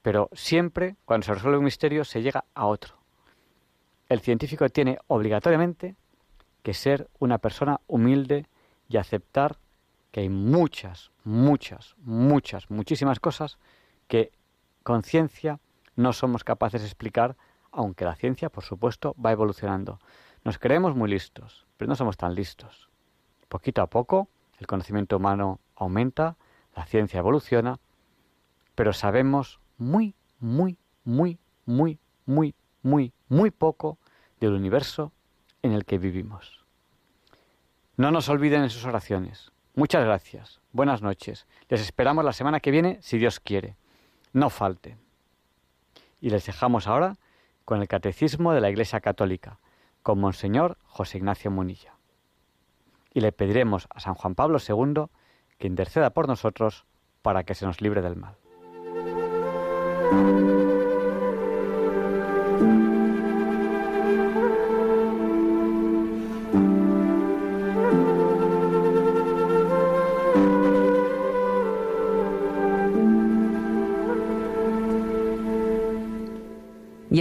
Pero siempre, cuando se resuelve un misterio, se llega a otro. El científico tiene obligatoriamente que ser una persona humilde y aceptar que hay muchas, muchas, muchas, muchísimas cosas que con ciencia no somos capaces de explicar, aunque la ciencia, por supuesto, va evolucionando. Nos creemos muy listos, pero no somos tan listos. Poquito a poco, el conocimiento humano aumenta, la ciencia evoluciona, pero sabemos muy, muy, muy, muy, muy, muy, muy poco del universo en el que vivimos. No nos olviden en sus oraciones. Muchas gracias. Buenas noches. Les esperamos la semana que viene, si Dios quiere. No falten. Y les dejamos ahora con el Catecismo de la Iglesia Católica, con Monseñor José Ignacio Munilla. Y le pediremos a San Juan Pablo II que interceda por nosotros para que se nos libre del mal.